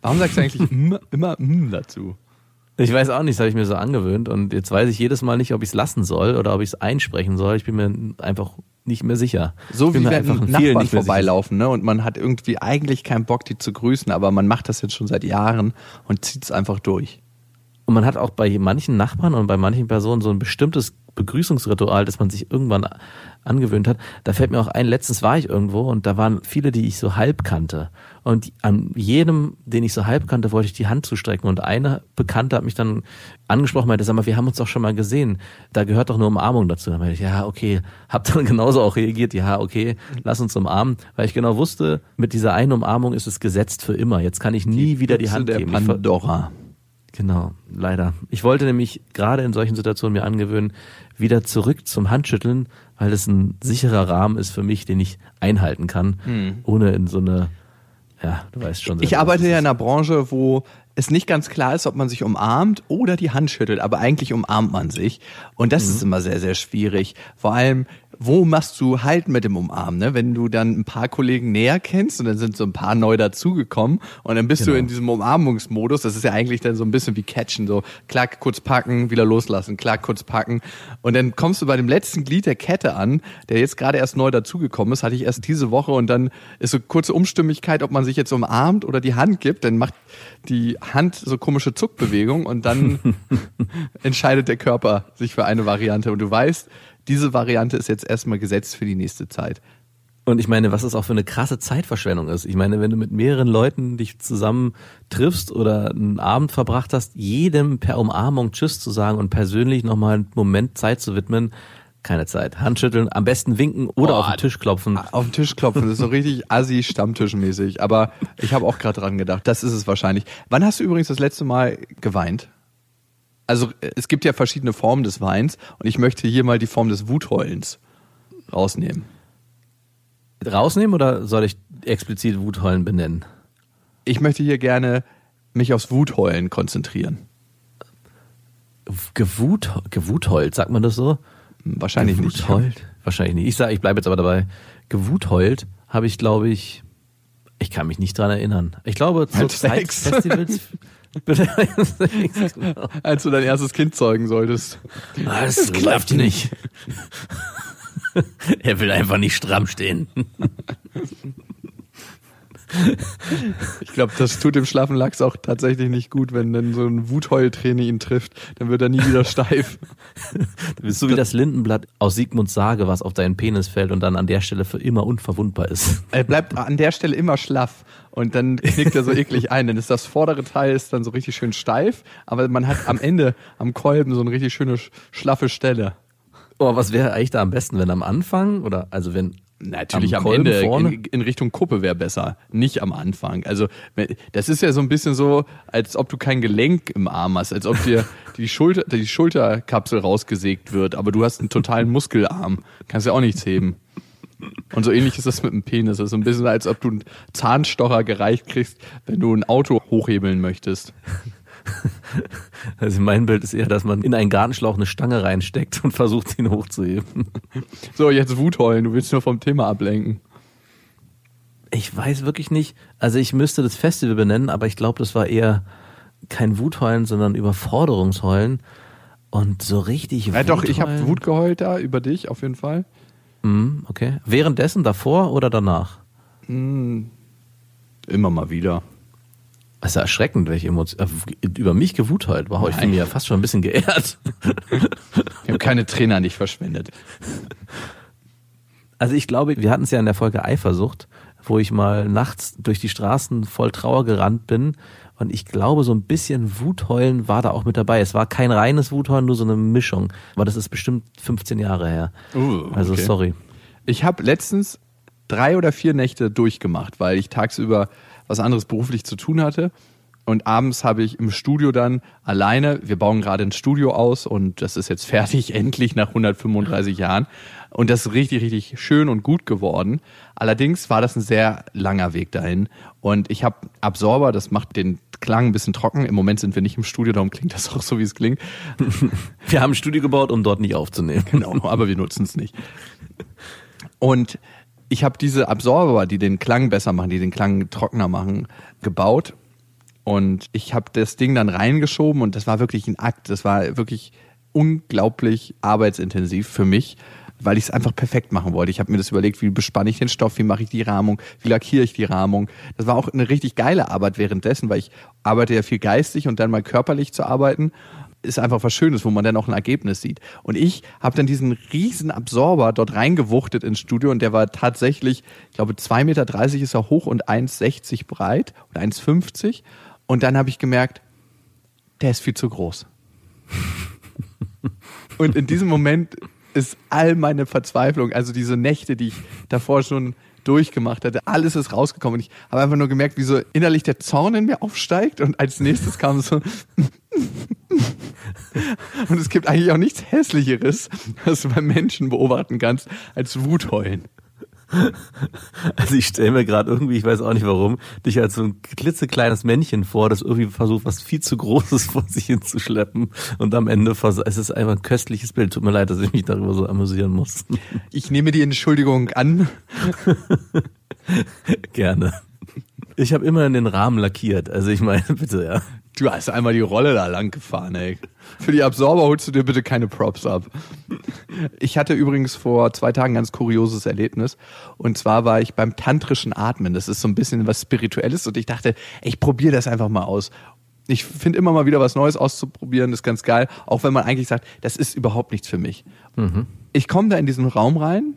Warum sagst du eigentlich mm, immer mm dazu? Ich weiß auch nicht, das habe ich mir so angewöhnt und jetzt weiß ich jedes Mal nicht, ob ich es lassen soll oder ob ich es einsprechen soll. Ich bin mir einfach nicht mehr sicher. So wie wenn Nachbarn vorbeilaufen, ne? Und man hat irgendwie eigentlich keinen Bock, die zu grüßen, aber man macht das jetzt schon seit Jahren und zieht es einfach durch. Und man hat auch bei manchen Nachbarn und bei manchen Personen so ein bestimmtes Begrüßungsritual, das man sich irgendwann angewöhnt hat. Da fällt mir auch ein, letztens war ich irgendwo und da waren viele, die ich so halb kannte. Und die- an jedem, den ich so halb kannte, wollte ich die Hand zustrecken. Und eine Bekannte hat mich dann angesprochen, meinte, sag mal, wir haben uns doch schon mal gesehen. Da gehört doch eine Umarmung dazu. Dann meinte ich, ja, okay. Hab dann genauso auch reagiert, ja, okay, lass uns umarmen. Weil ich genau wusste, mit dieser einen Umarmung ist es gesetzt für immer. Jetzt kann ich nie wieder die Hand der geben. Pandora. Genau, leider. Ich wollte nämlich gerade in solchen Situationen mir angewöhnen, wieder zurück zum Handschütteln, weil das ein sicherer Rahmen ist für mich, den ich einhalten kann, ohne in so eine, ja, du weißt schon. Ich arbeite ja in einer Branche, wo es nicht ganz klar ist, ob man sich umarmt oder die Hand schüttelt, aber eigentlich umarmt man sich. Und das ist immer sehr, sehr schwierig. Vor allem, wo machst du halt mit dem Umarmen? Ne? Wenn du dann ein paar Kollegen näher kennst und dann sind so ein paar neu dazugekommen und dann bist du Genau. in diesem Umarmungsmodus. Das ist ja eigentlich dann so ein bisschen wie Catchen, so klack, kurz packen, wieder loslassen, klack, kurz packen. Und dann kommst du bei dem letzten Glied der Kette an, der jetzt gerade erst neu dazugekommen ist, hatte ich erst diese Woche und dann ist so kurze Umstimmigkeit, ob man sich jetzt umarmt oder die Hand gibt. Dann macht die Hand so komische Zuckbewegungen und dann entscheidet der Körper sich für eine Variante. Und du weißt, diese Variante ist jetzt erstmal gesetzt für die nächste Zeit. Und ich meine, was es auch für eine krasse Zeitverschwendung ist. Ich meine, wenn du mit mehreren Leuten dich zusammen triffst oder einen Abend verbracht hast, jedem per Umarmung Tschüss zu sagen und persönlich nochmal einen Moment Zeit zu widmen, keine Zeit. Handschütteln, am besten winken oder Boah, auf den Tisch klopfen. Auf den Tisch klopfen, das ist so richtig assi stammtischmäßig. Aber ich habe auch gerade dran gedacht, das ist es wahrscheinlich. Wann hast du übrigens das letzte Mal geweint? Also es gibt ja verschiedene Formen des Weins und ich möchte hier mal die Form des Wutheulens rausnehmen. Rausnehmen oder soll ich explizit Wutheulen benennen? Ich möchte hier gerne mich aufs Wutheulen konzentrieren. Gewut, gewutheult, sagt man das so? Wahrscheinlich nicht. Gewutheult? Wahrscheinlich nicht. Ich sag, ich bleibe jetzt aber dabei. Gewutheult habe ich, glaube ich, ich kann mich nicht dran erinnern. Ich glaube. Bitte. Genau. Als du dein erstes Kind zeugen solltest. Ah, Das klappt nicht. er will einfach nicht stramm stehen. Ich glaube, das tut dem schlaffen Lachs auch tatsächlich nicht gut, wenn dann so ein Wutheulträne ihn trifft. Dann wird er nie wieder steif. Du bist so wie das Lindenblatt aus Sigmunds Sage, was auf deinen Penis fällt und dann an der Stelle für immer unverwundbar ist. Er bleibt an der Stelle immer schlaff und dann knickt er so eklig ein. Dann ist das vordere Teil ist dann so richtig schön steif, aber man hat am Ende am Kolben so eine richtig schöne sch- schlaffe Stelle. Oh, was wäre eigentlich da am besten, wenn am Anfang oder also wenn Natürlich am, Kolben Ende vorne? in, in Richtung Kuppe wäre besser, nicht am Anfang. Also das ist ja so ein bisschen so, als ob du kein Gelenk im Arm hast, als ob dir die Schulter, die Schulterkapsel rausgesägt wird, aber du hast einen totalen Muskelarm, kannst ja auch nichts heben. Und so ähnlich ist das mit dem Penis. Das ist so ein bisschen, als ob du einen Zahnstocher gereicht kriegst, wenn du ein Auto hochhebeln möchtest. Also mein Bild ist eher, dass man in einen Gartenschlauch eine Stange reinsteckt und versucht, ihn hochzuheben. So, jetzt Wutheulen, du willst nur vom Thema ablenken. Ich weiß wirklich nicht. Also ich müsste das Festival benennen, aber ich glaube, das war eher kein Wutheulen, sondern Überforderungsheulen. Und so richtig Ja, doch, ich habe Wut geheult da über dich, auf jeden Fall. Mhm, okay. Währenddessen, davor oder danach? Immer mal wieder. Das ist ja erschreckend, welche Emotionen. Äh, über mich gewutheult. Wow, ich fühle mich ja fast schon ein bisschen geehrt. Ich habe keine Trainer nicht verschwendet. Also ich glaube, wir hatten es ja in der Folge Eifersucht, wo ich mal nachts durch die Straßen voll Trauer gerannt bin. Und ich glaube, so ein bisschen Wutheulen war da auch mit dabei. Es war kein reines Wutheulen, nur so eine Mischung. Aber das ist bestimmt 15 Jahre her. Uh, Also okay. sorry. Ich habe letztens drei oder vier Nächte durchgemacht, weil ich tagsüber was anderes beruflich zu tun hatte. Und abends habe ich im Studio dann alleine, wir bauen gerade ein Studio aus und das ist jetzt fertig, endlich nach 135 Jahren. Und das ist richtig, richtig schön und gut geworden. Allerdings war das ein sehr langer Weg dahin. Und ich habe Absorber, das macht den Klang ein bisschen trocken. Im Moment sind wir nicht im Studio, darum klingt das auch so, wie es klingt. Wir haben ein Studio gebaut, um dort nicht aufzunehmen. Genau, aber wir nutzen es nicht. Und ich habe diese Absorber, die den Klang besser machen, die den Klang trockener machen, gebaut. Und ich habe das Ding dann reingeschoben und das war wirklich ein Akt. Das war wirklich unglaublich arbeitsintensiv für mich, weil ich es einfach perfekt machen wollte. Ich habe mir das überlegt, wie bespanne ich den Stoff, wie mache ich die Rahmung, wie lackiere ich die Rahmung. Das war auch eine richtig geile Arbeit währenddessen, weil ich arbeite ja viel geistig und dann mal körperlich zu arbeiten ist einfach was Schönes, wo man dann auch ein Ergebnis sieht. Und ich habe dann diesen riesen Absorber dort reingewuchtet ins Studio und der war tatsächlich, ich glaube, 2,30 Meter ist er hoch und 1,60 breit oder 1,50. Und dann habe ich gemerkt, der ist viel zu groß. und in diesem Moment ist all meine Verzweiflung, also diese Nächte, die ich davor schon durchgemacht hatte, alles ist rausgekommen. Und ich habe einfach nur gemerkt, wie so innerlich der Zorn in mir aufsteigt und als nächstes kam so und es gibt eigentlich auch nichts Hässlicheres, was du beim Menschen beobachten kannst, als Wutheulen. Also ich stelle mir gerade irgendwie, ich weiß auch nicht warum, dich als so ein klitzekleines Männchen vor, das irgendwie versucht, was viel zu Großes vor sich hinzuschleppen und am Ende es ist einfach ein köstliches Bild. Tut mir leid, dass ich mich darüber so amüsieren muss. Ich nehme die Entschuldigung an. Gerne. Ich habe immer in den Rahmen lackiert. Also ich meine, bitte, ja. Du hast einmal die Rolle da lang gefahren, ey. Für die Absorber holst du dir bitte keine Props ab. Ich hatte übrigens vor zwei Tagen ein ganz kurioses Erlebnis. Und zwar war ich beim tantrischen Atmen. Das ist so ein bisschen was Spirituelles. Und ich dachte, ich probiere das einfach mal aus. Ich finde immer mal wieder was Neues auszuprobieren, das ist ganz geil. Auch wenn man eigentlich sagt, das ist überhaupt nichts für mich. Mhm. Ich komme da in diesen Raum rein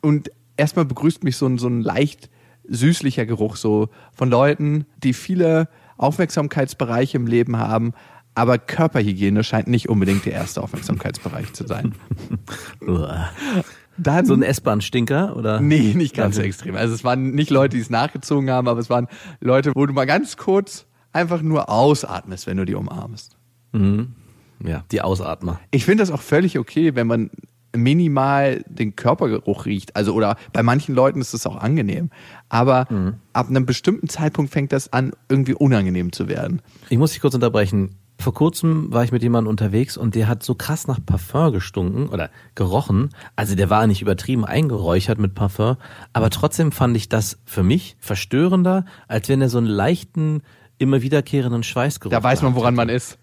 und erstmal begrüßt mich so ein, so ein leicht süßlicher Geruch so von Leuten, die viele Aufmerksamkeitsbereiche im Leben haben, aber Körperhygiene scheint nicht unbedingt der erste Aufmerksamkeitsbereich zu sein. Dann, so ein S-Bahn-Stinker oder? Nee, nicht ganz so extrem. Also es waren nicht Leute, die es nachgezogen haben, aber es waren Leute, wo du mal ganz kurz einfach nur ausatmest, wenn du die umarmst. Mhm. Ja, die Ausatmer. Ich finde das auch völlig okay, wenn man minimal den Körpergeruch riecht. Also oder bei manchen Leuten ist es auch angenehm. Aber mhm. ab einem bestimmten Zeitpunkt fängt das an, irgendwie unangenehm zu werden. Ich muss dich kurz unterbrechen. Vor kurzem war ich mit jemandem unterwegs und der hat so krass nach Parfum gestunken oder gerochen. Also der war nicht übertrieben eingeräuchert mit Parfum, aber trotzdem fand ich das für mich verstörender, als wenn er so einen leichten, immer wiederkehrenden Schweißgeruch Da weiß man, woran man ist.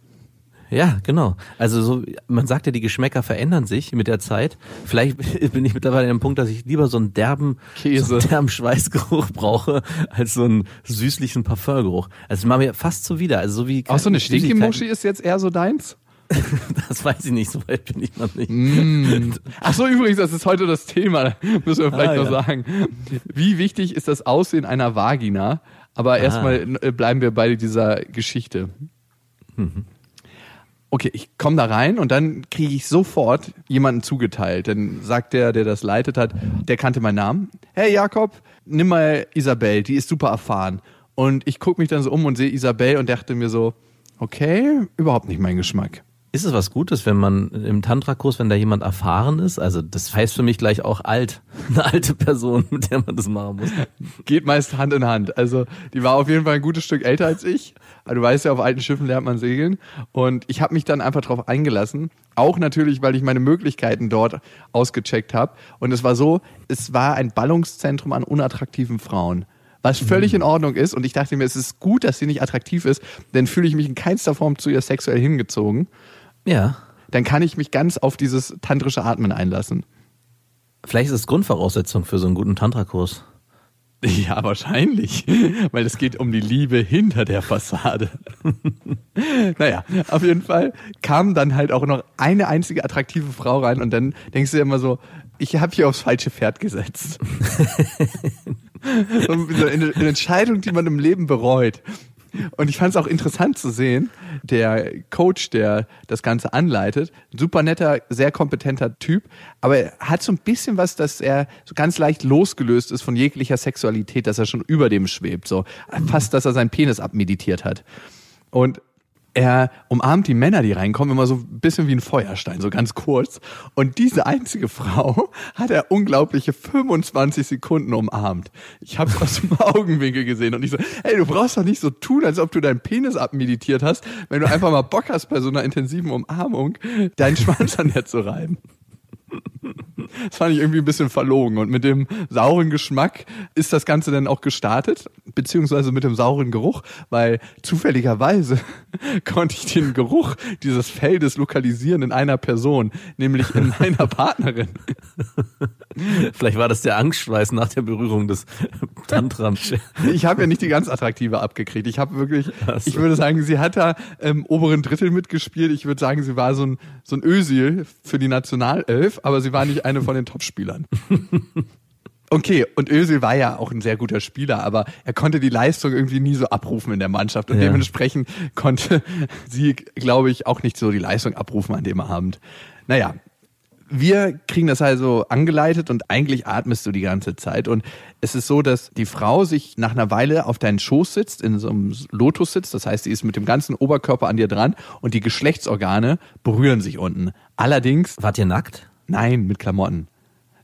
Ja, genau. Also so, man sagt ja, die Geschmäcker verändern sich mit der Zeit. Vielleicht bin ich mittlerweile an dem Punkt, dass ich lieber so einen derben, Käse. So einen derben Schweißgeruch brauche, als so einen süßlichen Parfumgeruch. Also machen wir fast zuwider. Also so wie Auch so eine Stinky-Muschi ist jetzt eher so deins? das weiß ich nicht, so weit bin ich noch nicht. Mm. Ach so, übrigens, das ist heute das Thema, müssen wir vielleicht ah, noch ja. sagen. Wie wichtig ist das Aussehen einer Vagina? Aber ah. erstmal bleiben wir bei dieser Geschichte. Mhm okay, ich komme da rein und dann kriege ich sofort jemanden zugeteilt. Dann sagt der, der das leitet hat, der kannte meinen Namen. Hey Jakob, nimm mal Isabel, die ist super erfahren. Und ich gucke mich dann so um und sehe Isabel und dachte mir so, okay, überhaupt nicht mein Geschmack. Ist es was Gutes, wenn man im Tantra-Kurs, wenn da jemand erfahren ist? Also das heißt für mich gleich auch alt. Eine alte Person, mit der man das machen muss. Geht meist Hand in Hand. Also die war auf jeden Fall ein gutes Stück älter als ich. Du weißt ja, auf alten Schiffen lernt man segeln. Und ich habe mich dann einfach drauf eingelassen. Auch natürlich, weil ich meine Möglichkeiten dort ausgecheckt habe. Und es war so, es war ein Ballungszentrum an unattraktiven Frauen was völlig in Ordnung ist. Und ich dachte mir, es ist gut, dass sie nicht attraktiv ist, denn fühle ich mich in keinster Form zu ihr sexuell hingezogen. Ja. Dann kann ich mich ganz auf dieses tantrische Atmen einlassen. Vielleicht ist es Grundvoraussetzung für so einen guten Tantra-Kurs. Ja, wahrscheinlich, weil es geht um die Liebe hinter der Fassade. naja, auf jeden Fall kam dann halt auch noch eine einzige attraktive Frau rein und dann denkst du dir immer so, ich habe hier aufs falsche Pferd gesetzt. eine Entscheidung, die man im Leben bereut. Und ich fand es auch interessant zu sehen, der Coach, der das Ganze anleitet, super netter, sehr kompetenter Typ, aber er hat so ein bisschen was, dass er so ganz leicht losgelöst ist von jeglicher Sexualität, dass er schon über dem schwebt, so fast, dass er seinen Penis abmeditiert hat. Und er umarmt die Männer, die reinkommen, immer so ein bisschen wie ein Feuerstein, so ganz kurz. Und diese einzige Frau hat er unglaubliche 25 Sekunden umarmt. Ich habe es aus dem Augenwinkel gesehen und ich so, ey, du brauchst doch nicht so tun, als ob du deinen Penis abmeditiert hast, wenn du einfach mal Bock hast, bei so einer intensiven Umarmung deinen Schwanz an der zu reiben. Das fand ich irgendwie ein bisschen verlogen. Und mit dem sauren Geschmack ist das Ganze dann auch gestartet, beziehungsweise mit dem sauren Geruch, weil zufälligerweise konnte ich den Geruch dieses Feldes lokalisieren in einer Person, nämlich in meiner Partnerin. Vielleicht war das der Angstschweiß nach der Berührung des Tantrams. Ich habe ja nicht die ganz attraktive abgekriegt. Ich habe wirklich, ich würde sagen, sie hat da im oberen Drittel mitgespielt. Ich würde sagen, sie war so ein, so ein Ösil für die Nationalelf, aber sie war nicht eine von den Topspielern. Okay, und Özil war ja auch ein sehr guter Spieler, aber er konnte die Leistung irgendwie nie so abrufen in der Mannschaft und ja. dementsprechend konnte sie, glaube ich, auch nicht so die Leistung abrufen an dem Abend. Naja, wir kriegen das also angeleitet und eigentlich atmest du die ganze Zeit. Und es ist so, dass die Frau sich nach einer Weile auf deinen Schoß sitzt, in so einem Lotus sitzt. Das heißt, sie ist mit dem ganzen Oberkörper an dir dran und die Geschlechtsorgane berühren sich unten. Allerdings. Wart ihr nackt? Nein, mit Klamotten.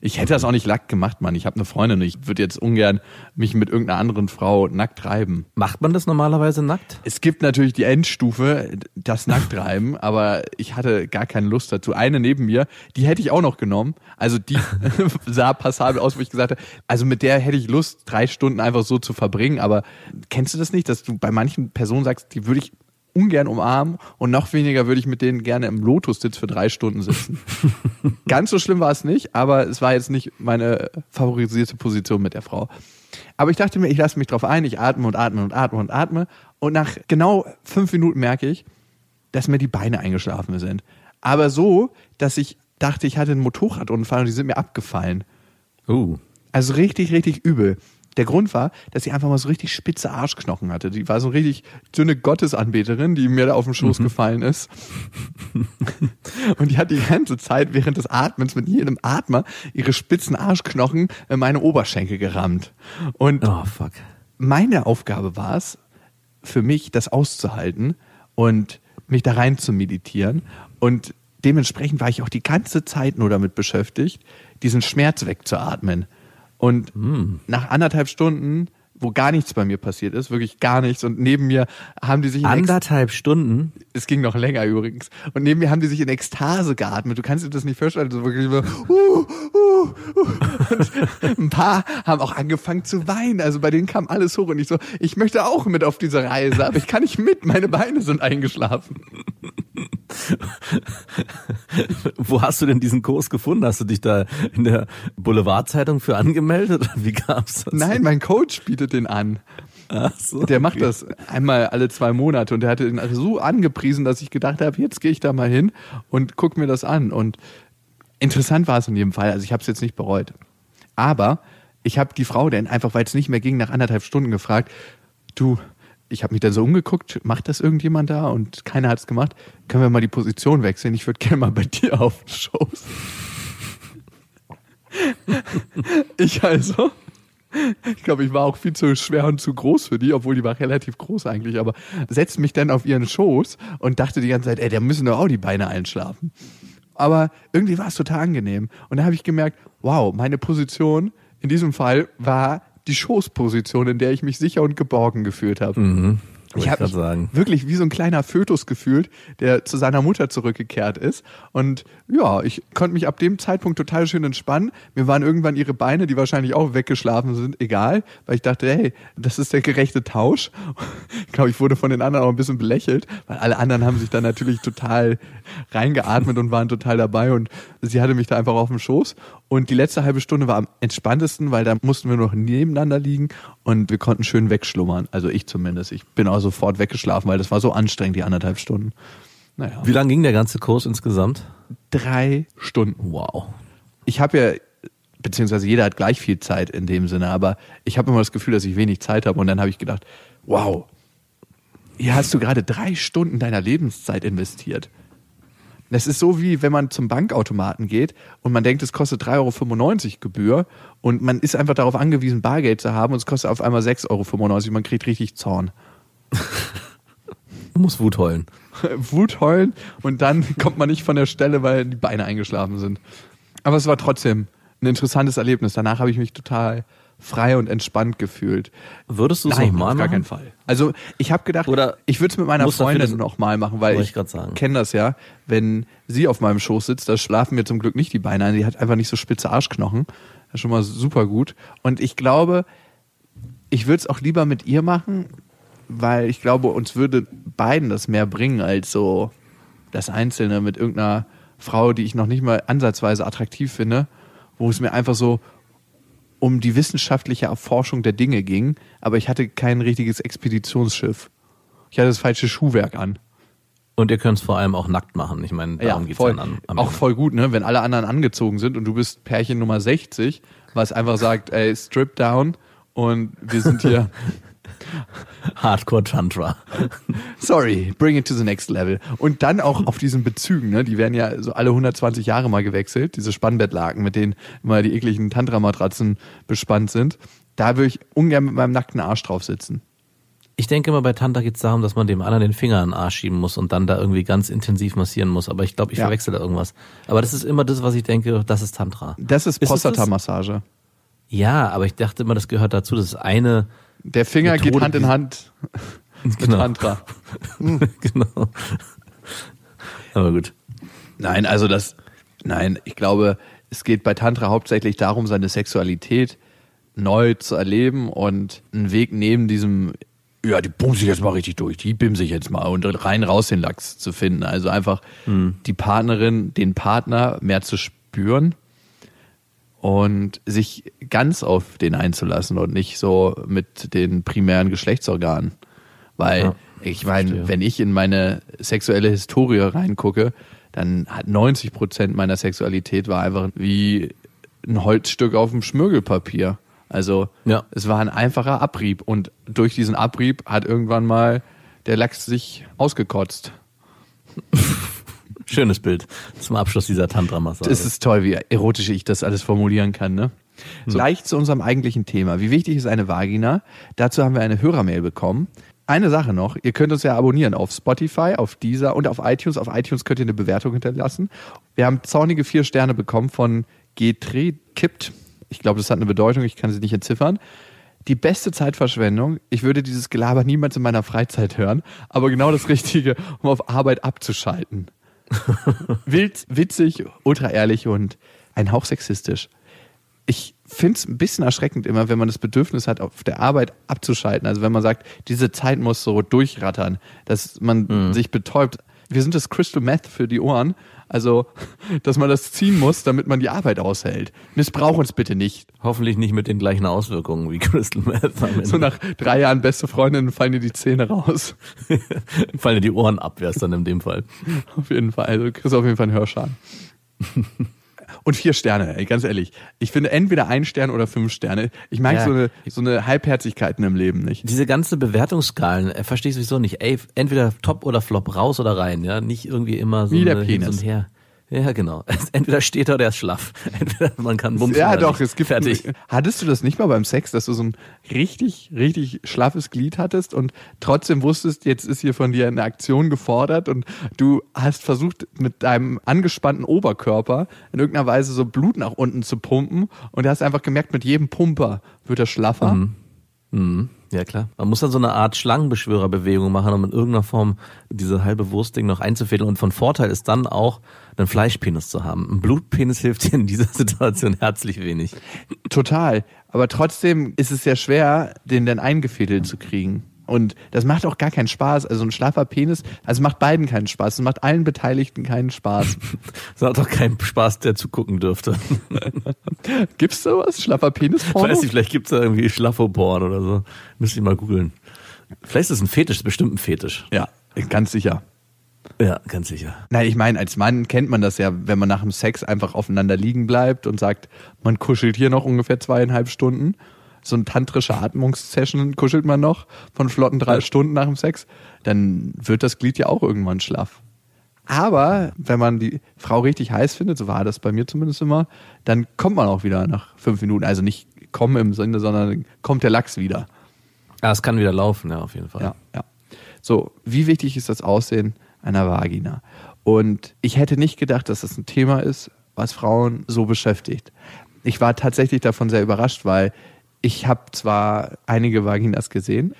Ich hätte das auch nicht lack gemacht, Mann. Ich habe eine Freundin. Ich würde jetzt ungern mich mit irgendeiner anderen Frau nackt reiben. Macht man das normalerweise nackt? Es gibt natürlich die Endstufe, das Nacktreiben, aber ich hatte gar keine Lust dazu. Eine neben mir, die hätte ich auch noch genommen. Also die sah passabel aus, wo ich gesagt habe, also mit der hätte ich Lust, drei Stunden einfach so zu verbringen. Aber kennst du das nicht, dass du bei manchen Personen sagst, die würde ich ungern umarmen und noch weniger würde ich mit denen gerne im Lotus-Sitz für drei Stunden sitzen. Ganz so schlimm war es nicht, aber es war jetzt nicht meine favorisierte Position mit der Frau. Aber ich dachte mir, ich lasse mich drauf ein, ich atme und atme und atme und atme und nach genau fünf Minuten merke ich, dass mir die Beine eingeschlafen sind. Aber so, dass ich dachte, ich hatte einen Motorradunfall und die sind mir abgefallen. Uh. Also richtig, richtig übel. Der Grund war, dass sie einfach mal so richtig spitze Arschknochen hatte. Die war so richtig dünne Gottesanbeterin, die mir da auf den Schoß mhm. gefallen ist. und die hat die ganze Zeit während des Atmens mit jedem Atmer ihre spitzen Arschknochen in meine Oberschenkel gerammt. Und oh, fuck. meine Aufgabe war es, für mich das auszuhalten und mich da rein zu meditieren. Und dementsprechend war ich auch die ganze Zeit nur damit beschäftigt, diesen Schmerz wegzuatmen. Und mm. nach anderthalb Stunden, wo gar nichts bei mir passiert ist, wirklich gar nichts. Und neben mir haben die sich in anderthalb Ex Stunden. Es ging noch länger übrigens. Und neben mir haben die sich in Ekstase geatmet. Du kannst dir das nicht vorstellen. So wirklich so, uh, uh, uh. Ein paar haben auch angefangen zu weinen. Also bei denen kam alles hoch und ich so, ich möchte auch mit auf diese Reise, aber ich kann nicht mit. Meine Beine sind eingeschlafen. Wo hast du denn diesen Kurs gefunden? Hast du dich da in der Boulevardzeitung für angemeldet? Wie gab's das? Nein, mein Coach bietet den an. Ach so, der macht okay. das einmal alle zwei Monate und der hatte den so angepriesen, dass ich gedacht habe, jetzt gehe ich da mal hin und guck mir das an. Und interessant war es in jedem Fall. Also ich habe es jetzt nicht bereut. Aber ich habe die Frau denn einfach, weil es nicht mehr ging, nach anderthalb Stunden gefragt, du, ich habe mich dann so umgeguckt, macht das irgendjemand da? Und keiner hat es gemacht. Können wir mal die Position wechseln? Ich würde gerne mal bei dir auf Schoß. ich also, ich glaube, ich war auch viel zu schwer und zu groß für die, obwohl die war relativ groß eigentlich, aber setzt mich dann auf ihren Schoß und dachte die ganze Zeit, ey, der müssen doch auch die Beine einschlafen. Aber irgendwie war es total angenehm. Und da habe ich gemerkt, wow, meine Position in diesem Fall war die Schoßposition, in der ich mich sicher und geborgen gefühlt habe. Mhm. Ich habe wirklich wie so ein kleiner Fötus gefühlt, der zu seiner Mutter zurückgekehrt ist. Und ja, ich konnte mich ab dem Zeitpunkt total schön entspannen. Mir waren irgendwann ihre Beine, die wahrscheinlich auch weggeschlafen sind, egal, weil ich dachte, hey, das ist der gerechte Tausch. Ich glaube, ich wurde von den anderen auch ein bisschen belächelt, weil alle anderen haben sich da natürlich total reingeatmet und waren total dabei. Und sie hatte mich da einfach auf dem Schoß. Und die letzte halbe Stunde war am entspanntesten, weil da mussten wir noch nebeneinander liegen und wir konnten schön wegschlummern. Also ich zumindest. Ich bin auch sofort weggeschlafen, weil das war so anstrengend, die anderthalb Stunden. Naja. Wie lang ging der ganze Kurs insgesamt? Drei Stunden. Wow. Ich habe ja, beziehungsweise jeder hat gleich viel Zeit in dem Sinne, aber ich habe immer das Gefühl, dass ich wenig Zeit habe und dann habe ich gedacht, wow, hier hast du gerade drei Stunden deiner Lebenszeit investiert. Das ist so wie wenn man zum Bankautomaten geht und man denkt, es kostet 3,95 Euro Gebühr und man ist einfach darauf angewiesen, Bargeld zu haben und es kostet auf einmal 6,95 Euro. Man kriegt richtig Zorn. Du musst Wut heulen. Wut heulen und dann kommt man nicht von der Stelle, weil die Beine eingeschlafen sind. Aber es war trotzdem ein interessantes Erlebnis. Danach habe ich mich total frei und entspannt gefühlt. Würdest du es nochmal auf gar machen? keinen Fall. Also ich habe gedacht, Oder ich würde es mit meiner Freundin nochmal machen, weil ich, ich kenne das ja, wenn sie auf meinem Schoß sitzt, da schlafen mir zum Glück nicht die Beine ein, die hat einfach nicht so spitze Arschknochen. Das ist schon mal super gut. Und ich glaube, ich würde es auch lieber mit ihr machen, weil ich glaube, uns würde beiden das mehr bringen als so das Einzelne mit irgendeiner Frau, die ich noch nicht mal ansatzweise attraktiv finde, wo es mir einfach so um die wissenschaftliche Erforschung der Dinge ging, aber ich hatte kein richtiges Expeditionsschiff. Ich hatte das falsche Schuhwerk an. Und ihr könnt es vor allem auch nackt machen. Ich meine, darum geht's voll, dann am auch voll gut, ne? Wenn alle anderen angezogen sind und du bist Pärchen Nummer 60, was einfach sagt, ey, strip down und wir sind hier, Hardcore Tantra. sorry, bring it to the next level. Und dann auch auf diesen Bezügen, ne? Die werden ja so alle 120 Jahre mal gewechselt, diese Spannbettlaken, mit denen immer die ekligen Tantra-Matratzen bespannt sind. Da würde ich ungern mit meinem nackten Arsch drauf sitzen. Ich denke immer, bei Tantra geht es darum, dass man dem anderen den Finger in den Arsch schieben muss und dann da irgendwie ganz intensiv massieren muss. Aber ich glaube, ich Ja. verwechsel da irgendwas. Aber das ist immer das, was ich denke, das ist Tantra. Das ist? Prostata-Massage. Ja, aber ich dachte immer, das gehört dazu. Das ist eine, Der Finger Methode, geht Hand in Hand mit Genau. Tantra. genau. Aber gut. Nein, also das, nein, ich glaube, es geht bei Tantra hauptsächlich darum, seine Sexualität neu zu erleben und einen Weg neben diesem, ja, die bumse ich jetzt mal richtig durch, die bimse ich jetzt mal und rein raus den Lachs zu finden. Also einfach die Partnerin, den Partner mehr zu spüren und sich ganz auf den einzulassen und nicht so mit den primären Geschlechtsorganen. Weil Ja, ich meine, wenn ich in meine sexuelle Historie reingucke, dann hat 90 Prozent meiner Sexualität war einfach wie ein Holzstück auf dem Schmirgelpapier. Also Ja. es war ein einfacher Abrieb und durch diesen Abrieb hat irgendwann mal der Lachs sich ausgekotzt. Schönes Bild zum Abschluss dieser Tantra-Massage. Es ist toll, wie erotisch ich das alles formulieren kann, ne? Gleich zu unserem eigentlichen Thema. Wie wichtig ist eine Vagina? Dazu haben wir eine Hörermail bekommen. Eine Sache noch, ihr könnt uns ja abonnieren auf Spotify, auf Deezer und auf iTunes. Auf iTunes könnt ihr eine Bewertung hinterlassen. Wir haben zornige vier Sterne bekommen von Getrekippt. Ich glaube, das hat eine Bedeutung, ich kann sie nicht entziffern. Die beste Zeitverschwendung. Ich würde dieses Gelaber niemals in meiner Freizeit hören, aber genau das Richtige, um auf Arbeit abzuschalten. Wild, witzig, ultra ehrlich und ein Hauch sexistisch. Ich finde es ein bisschen erschreckend immer, wenn man das Bedürfnis hat, auf der Arbeit abzuschalten. Also wenn man sagt, diese Zeit muss so durchrattern, dass man sich betäubt. Wir sind das Crystal Meth für die Ohren. Also, dass man das ziehen muss, damit man die Arbeit aushält. Missbrauch uns bitte nicht. Hoffentlich nicht mit den gleichen Auswirkungen wie Crystal Meth. So nach drei Jahren beste Freundinnen fallen dir die Zähne raus. Fallen dir die Ohren ab, wär's dann in dem Fall. Auf jeden Fall. Also du kriegst auf jeden Fall einen Hörschaden. Und vier Sterne, ey, ganz ehrlich. Ich finde entweder ein Stern oder fünf Sterne. Ich mag Ja. so, eine, so eine Halbherzigkeiten im Leben nicht. Diese ganze Bewertungsskalen, äh, verstehe ich sowieso nicht. Ey, entweder top oder flop, raus oder rein, ja. Nicht irgendwie immer so Wie der eine hin Penis. und her. Ja, genau. Entweder steht er oder er ist schlaff. Entweder man kann bumsen Ja, oder doch, es gibt. Fertig. Hattest du das nicht mal beim Sex, dass du so ein richtig, richtig schlaffes Glied hattest und trotzdem wusstest, jetzt ist hier von dir eine Aktion gefordert und du hast versucht, mit deinem angespannten Oberkörper in irgendeiner Weise so Blut nach unten zu pumpen und du hast einfach gemerkt, mit jedem Pumper wird er schlaffer. Mhm. Ja, klar. Man muss dann so eine Art Schlangenbeschwörerbewegung machen, um in irgendeiner Form diese halbe Wurstding noch einzufädeln. Und von Vorteil ist dann auch, einen Fleischpenis zu haben. Ein Blutpenis hilft dir in dieser Situation herzlich wenig. Total. Aber trotzdem ist es sehr schwer, den dann eingefädelt zu kriegen. Und das macht auch gar keinen Spaß. Also ein schlaffer Penis, also macht beiden keinen Spaß. Es macht allen Beteiligten keinen Spaß. Das hat doch keinen Spaß, der zugucken dürfte. Gibt's sowas? Schlaffer Penis Weiß nicht, vielleicht gibt's da irgendwie Schlaffoporn oder so. Müsste ich mal googeln. Vielleicht ist es ein Fetisch, bestimmt ein Fetisch. Ja, ganz sicher. Ja, ganz sicher. Nein, ich meine, als Mann kennt man das ja, wenn man nach dem Sex einfach aufeinander liegen bleibt und sagt, man kuschelt hier noch ungefähr zweieinhalb Stunden. So ein tantrische Atmungssession kuschelt man noch von flotten drei Stunden nach dem Sex, dann wird das Glied ja auch irgendwann schlaff. Aber wenn man die Frau richtig heiß findet, so war das bei mir zumindest immer, dann kommt man auch wieder nach fünf Minuten. Also nicht kommen im Sinne, sondern kommt der Lachs wieder. Ja, es kann wieder laufen, ja, auf jeden Fall. Ja, ja. So, wie wichtig ist das Aussehen einer Vagina? Und ich hätte nicht gedacht, dass das ein Thema ist, was Frauen so beschäftigt. Ich war tatsächlich davon sehr überrascht, weil ich habe zwar einige Vaginas gesehen,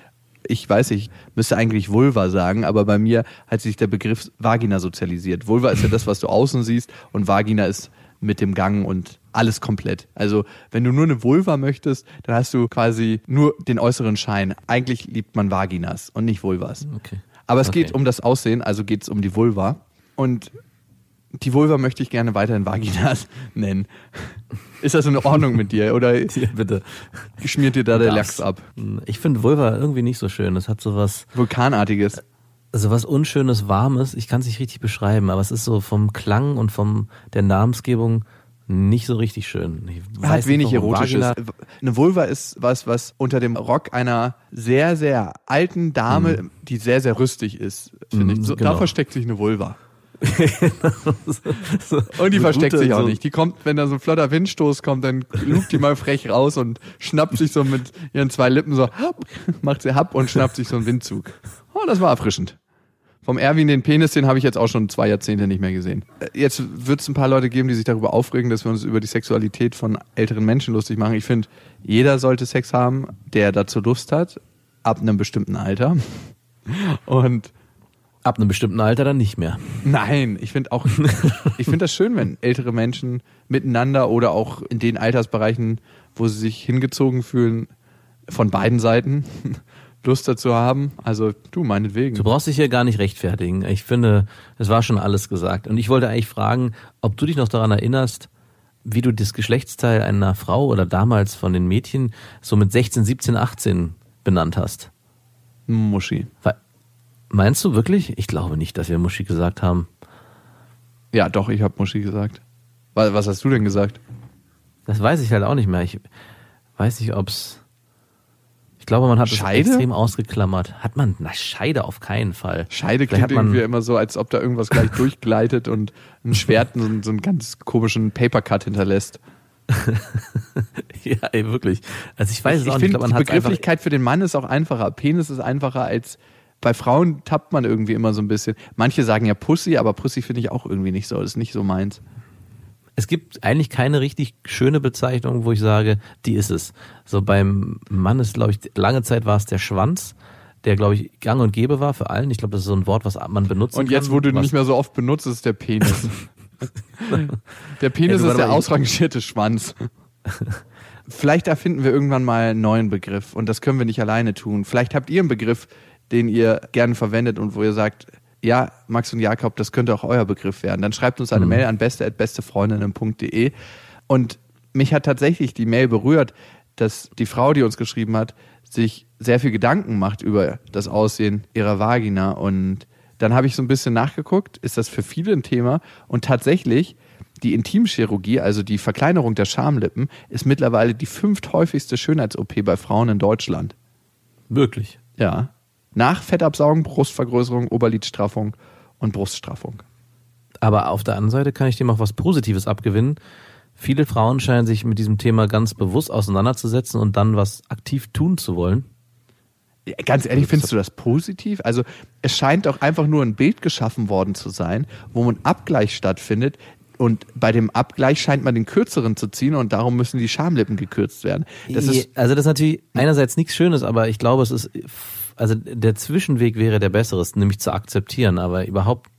ich weiß, ich müsste eigentlich Vulva sagen, aber bei mir hat sich der Begriff Vagina sozialisiert. Vulva ist ja das, was du außen siehst und Vagina ist mit dem Gang und alles komplett. Also wenn du nur eine Vulva möchtest, dann hast du quasi nur den äußeren Schein. Eigentlich liebt man Vaginas und nicht Vulvas. Okay. Aber es Okay. geht um das Aussehen, also geht es um die Vulva. Und die Vulva möchte ich gerne weiterhin Vaginas nennen. Ist das in Ordnung mit dir oder Ja, bitte. schmiert dir da der. Lachs ab? Ich finde Vulva irgendwie nicht so schön. Das hat so was, Vulkanartiges. so was Unschönes, Warmes. Ich kann es nicht richtig beschreiben, aber es ist so vom Klang und vom der Namensgebung nicht so richtig schön. Ich Hat wenig warum. Erotisches. Vagina- Eine Vulva ist was, was unter dem Rock einer sehr, sehr alten Dame, die sehr, sehr rüstig ist, finde Mhm, ich. So, genau. Da versteckt sich eine Vulva. So, Und die so versteckt gute- sich auch so- nicht. Die kommt, wenn da so ein flotter Windstoß kommt, dann lugt die mal frech raus und schnappt sich so mit ihren zwei Lippen so, happ, macht sie happ und schnappt sich so einen Windzug. Oh, das war erfrischend. Vom Erwin den Penis, den habe ich jetzt auch schon zwei Jahrzehnte nicht mehr gesehen. Äh, Jetzt wird es ein paar Leute geben, die sich darüber aufregen, dass wir uns über die Sexualität von älteren Menschen lustig machen. Ich finde, jeder sollte Sex haben, der dazu Lust hat, ab einem bestimmten Alter. Und Ab einem bestimmten Alter dann nicht mehr. Nein, ich finde auch, ich finde das schön, wenn ältere Menschen miteinander oder auch in den Altersbereichen, wo sie sich hingezogen fühlen, von beiden Seiten Lust dazu haben. Also du, meinetwegen. Du brauchst dich hier gar nicht rechtfertigen. Ich finde, es war schon alles gesagt. Und ich wollte eigentlich fragen, ob du dich noch daran erinnerst, wie du das Geschlechtsteil einer Frau oder damals von den Mädchen so mit 16, 17, 18 benannt hast. Muschi. Weil- Meinst du wirklich? Ich glaube nicht, dass wir Muschi gesagt haben. Ja, doch, ich habe Muschi gesagt. Was, was hast du denn gesagt? Das weiß ich halt auch nicht mehr. Ich weiß nicht, ob's. Ich glaube, man hat es Scheide? extrem ausgeklammert. Hat man? Na, Scheide auf keinen Fall. Scheide klingt irgendwie immer so, als ob da irgendwas gleich durchgleitet und ein Schwert so, einen- so einen ganz komischen Papercut hinterlässt. ja, ey, wirklich. Also ich weiß es ich auch nicht. Ich finde, glaube, man die Begrifflichkeit für den Mann ist auch einfacher. Penis ist einfacher als bei Frauen tappt man irgendwie immer so ein bisschen. Manche sagen ja Pussy, aber Pussy finde ich auch irgendwie nicht so. Das ist nicht so meins. es gibt eigentlich keine richtig schöne Bezeichnung, wo ich sage, die ist es. So beim Mann ist, glaube ich, lange Zeit war es der Schwanz, der, glaube ich, gang und gäbe war für allen. Ich glaube, das ist so ein Wort, was man benutzt. Und jetzt, wo du nicht mehr so oft benutzt, ist der Penis. der Penis Ja, ist der ausrangierte Schwanz. Vielleicht erfinden wir irgendwann mal einen neuen Begriff und das können wir nicht alleine tun. Vielleicht habt ihr einen Begriff, den ihr gerne verwendet und wo ihr sagt, ja, Max und Jakob, das könnte auch euer Begriff werden. Dann schreibt uns eine Mail an beste@bestefreundinnen.de und mich hat tatsächlich die Mail berührt, dass die Frau, die uns geschrieben hat, sich sehr viel Gedanken macht über das Aussehen ihrer Vagina und dann habe ich so ein bisschen nachgeguckt, ist das für viele ein Thema und tatsächlich die Intimchirurgie, also die Verkleinerung der Schamlippen, ist mittlerweile die fünfthäufigste Schönheits-OP bei Frauen in Deutschland. Wirklich. Ja. Nach Fettabsaugen, Brustvergrößerung, Oberlidstraffung und Bruststraffung. Aber auf der anderen Seite kann ich dem auch was Positives abgewinnen. Viele Frauen scheinen sich mit diesem Thema ganz bewusst auseinanderzusetzen und dann was aktiv tun zu wollen. Ja, Ganz ehrlich, findest du das positiv? Also es scheint doch einfach nur ein Bild geschaffen worden zu sein, wo ein Abgleich stattfindet. Und bei dem Abgleich scheint man den kürzeren zu ziehen und darum müssen die Schamlippen gekürzt werden. Das also das ist natürlich einerseits nichts Schönes, aber ich glaube, es ist, also der Zwischenweg wäre der bessere, es nämlich zu akzeptieren, aber überhaupt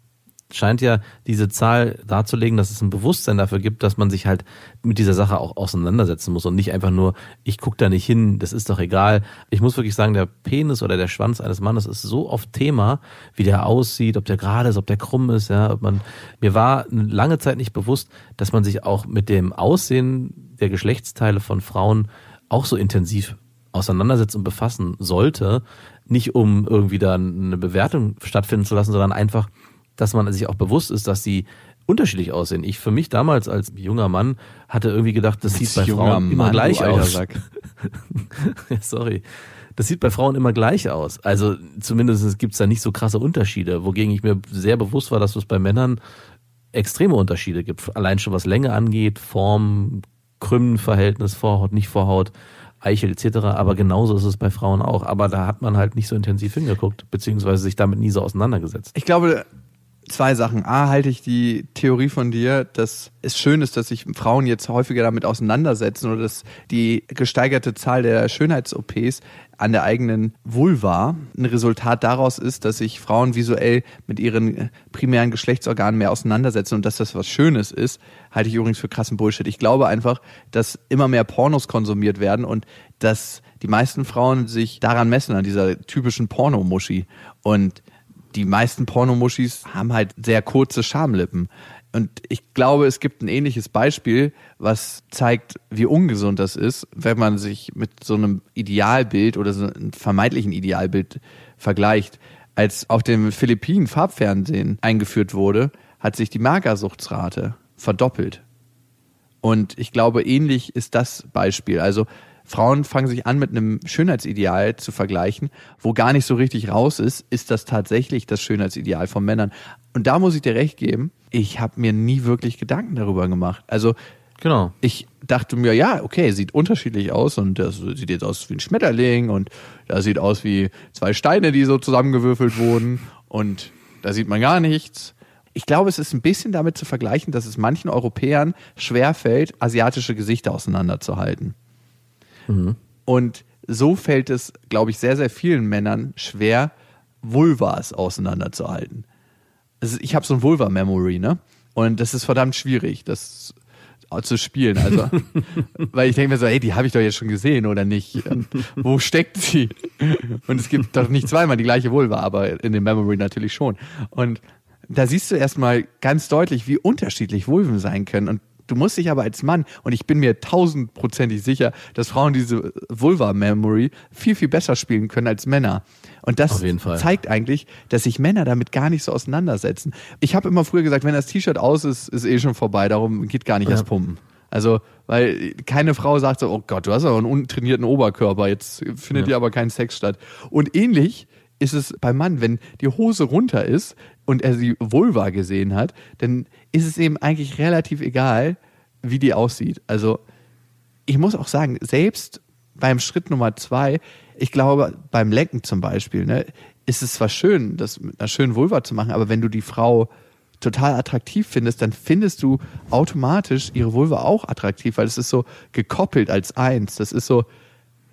scheint ja diese Zahl darzulegen, dass es ein Bewusstsein dafür gibt, dass man sich halt mit dieser Sache auch auseinandersetzen muss und nicht einfach nur, ich guck da nicht hin, das ist doch egal. Ich muss wirklich sagen, der Penis oder der Schwanz eines Mannes ist so oft Thema, wie der aussieht, ob der gerade ist, ob der krumm ist, ja, man, mir war lange Zeit nicht bewusst, dass man sich auch mit dem Aussehen der Geschlechtsteile von Frauen auch so intensiv auseinandersetzen und befassen sollte, nicht um irgendwie da eine Bewertung stattfinden zu lassen, sondern einfach, dass man sich auch bewusst ist, dass sie unterschiedlich aussehen. Ich für mich damals als junger Mann hatte irgendwie gedacht, das sieht bei Frauen immer Mann, gleich du alter aus. Sorry. Das sieht bei Frauen immer gleich aus. Also zumindest gibt's da nicht so krasse Unterschiede, wogegen ich mir sehr bewusst war, dass es bei Männern extreme Unterschiede gibt. Allein schon was Länge angeht, Form, Krümmenverhältnis, Vorhaut, nicht Vorhaut, Eichel etc. Aber genauso ist es bei Frauen auch. Aber da hat man halt nicht so intensiv hingeguckt, beziehungsweise sich damit nie so auseinandergesetzt. Ich glaube, zwei Sachen. A, halte ich die Theorie von dir, dass es schön ist, dass sich Frauen jetzt häufiger damit auseinandersetzen oder dass die gesteigerte Zahl der Schönheits-OPs an der eigenen Vulva ein Resultat daraus ist, dass sich Frauen visuell mit ihren primären Geschlechtsorganen mehr auseinandersetzen und dass das was Schönes ist, halte ich übrigens für krassen Bullshit. Ich glaube einfach, dass immer mehr Pornos konsumiert werden und dass die meisten Frauen sich daran messen, an dieser typischen Pornomuschi. Und die meisten Pornomuschis haben halt sehr kurze Schamlippen. Und ich glaube, es gibt ein ähnliches Beispiel, was zeigt, wie ungesund das ist, wenn man sich mit so einem Idealbild oder so einem vermeintlichen Idealbild vergleicht. Als auf dem Philippinen Farbfernsehen eingeführt wurde, hat sich die Magersuchtsrate verdoppelt. Und ich glaube, ähnlich ist das Beispiel. Also Frauen fangen sich an, mit einem Schönheitsideal zu vergleichen, wo gar nicht so richtig raus ist, ist das tatsächlich das Schönheitsideal von Männern. Und da muss ich dir recht geben, ich habe mir nie wirklich Gedanken darüber gemacht. Also Genau. ich dachte mir, ja, okay, sieht unterschiedlich aus und das sieht jetzt aus wie ein Schmetterling und das sieht aus wie zwei Steine, die so zusammengewürfelt wurden und da sieht man gar nichts. Ich glaube, es ist ein bisschen damit zu vergleichen, dass es manchen Europäern schwerfällt, asiatische Gesichter auseinanderzuhalten. Und so fällt es, glaube ich, sehr, sehr vielen Männern schwer, Vulvas auseinanderzuhalten. Also ich habe so ein Vulva-Memory, ne? Und das ist verdammt schwierig, das zu spielen. Also, weil ich denke mir so, hey, die habe ich doch jetzt schon gesehen oder nicht? Wo steckt sie? Und es gibt doch nicht zweimal die gleiche Vulva, aber in dem Memory natürlich schon. Und da siehst du erstmal ganz deutlich, wie unterschiedlich Vulven sein können. Und du musst dich aber als Mann, und ich bin mir tausendprozentig sicher, dass Frauen diese Vulva-Memory viel, viel besser spielen können als Männer. Und das zeigt eigentlich, dass sich Männer damit gar nicht so auseinandersetzen. Ich habe immer früher gesagt, wenn das T-Shirt aus ist, ist eh schon vorbei, darum geht gar nicht erst pumpen. Also, weil keine Frau sagt so, oh Gott, du hast aber einen untrainierten Oberkörper, jetzt findet hier aber kein Sex statt. Und ähnlich ist es beim Mann, wenn die Hose runter ist und er sie Vulva gesehen hat, dann ist es eben eigentlich relativ egal, wie die aussieht. Also ich muss auch sagen, selbst beim Schritt Nummer zwei, ich glaube, beim Lecken zum Beispiel, ne, ist es zwar schön, das mit einer schönen Vulva zu machen, aber wenn du die Frau total attraktiv findest, dann findest du automatisch ihre Vulva auch attraktiv, weil es ist so gekoppelt als eins. Das ist so,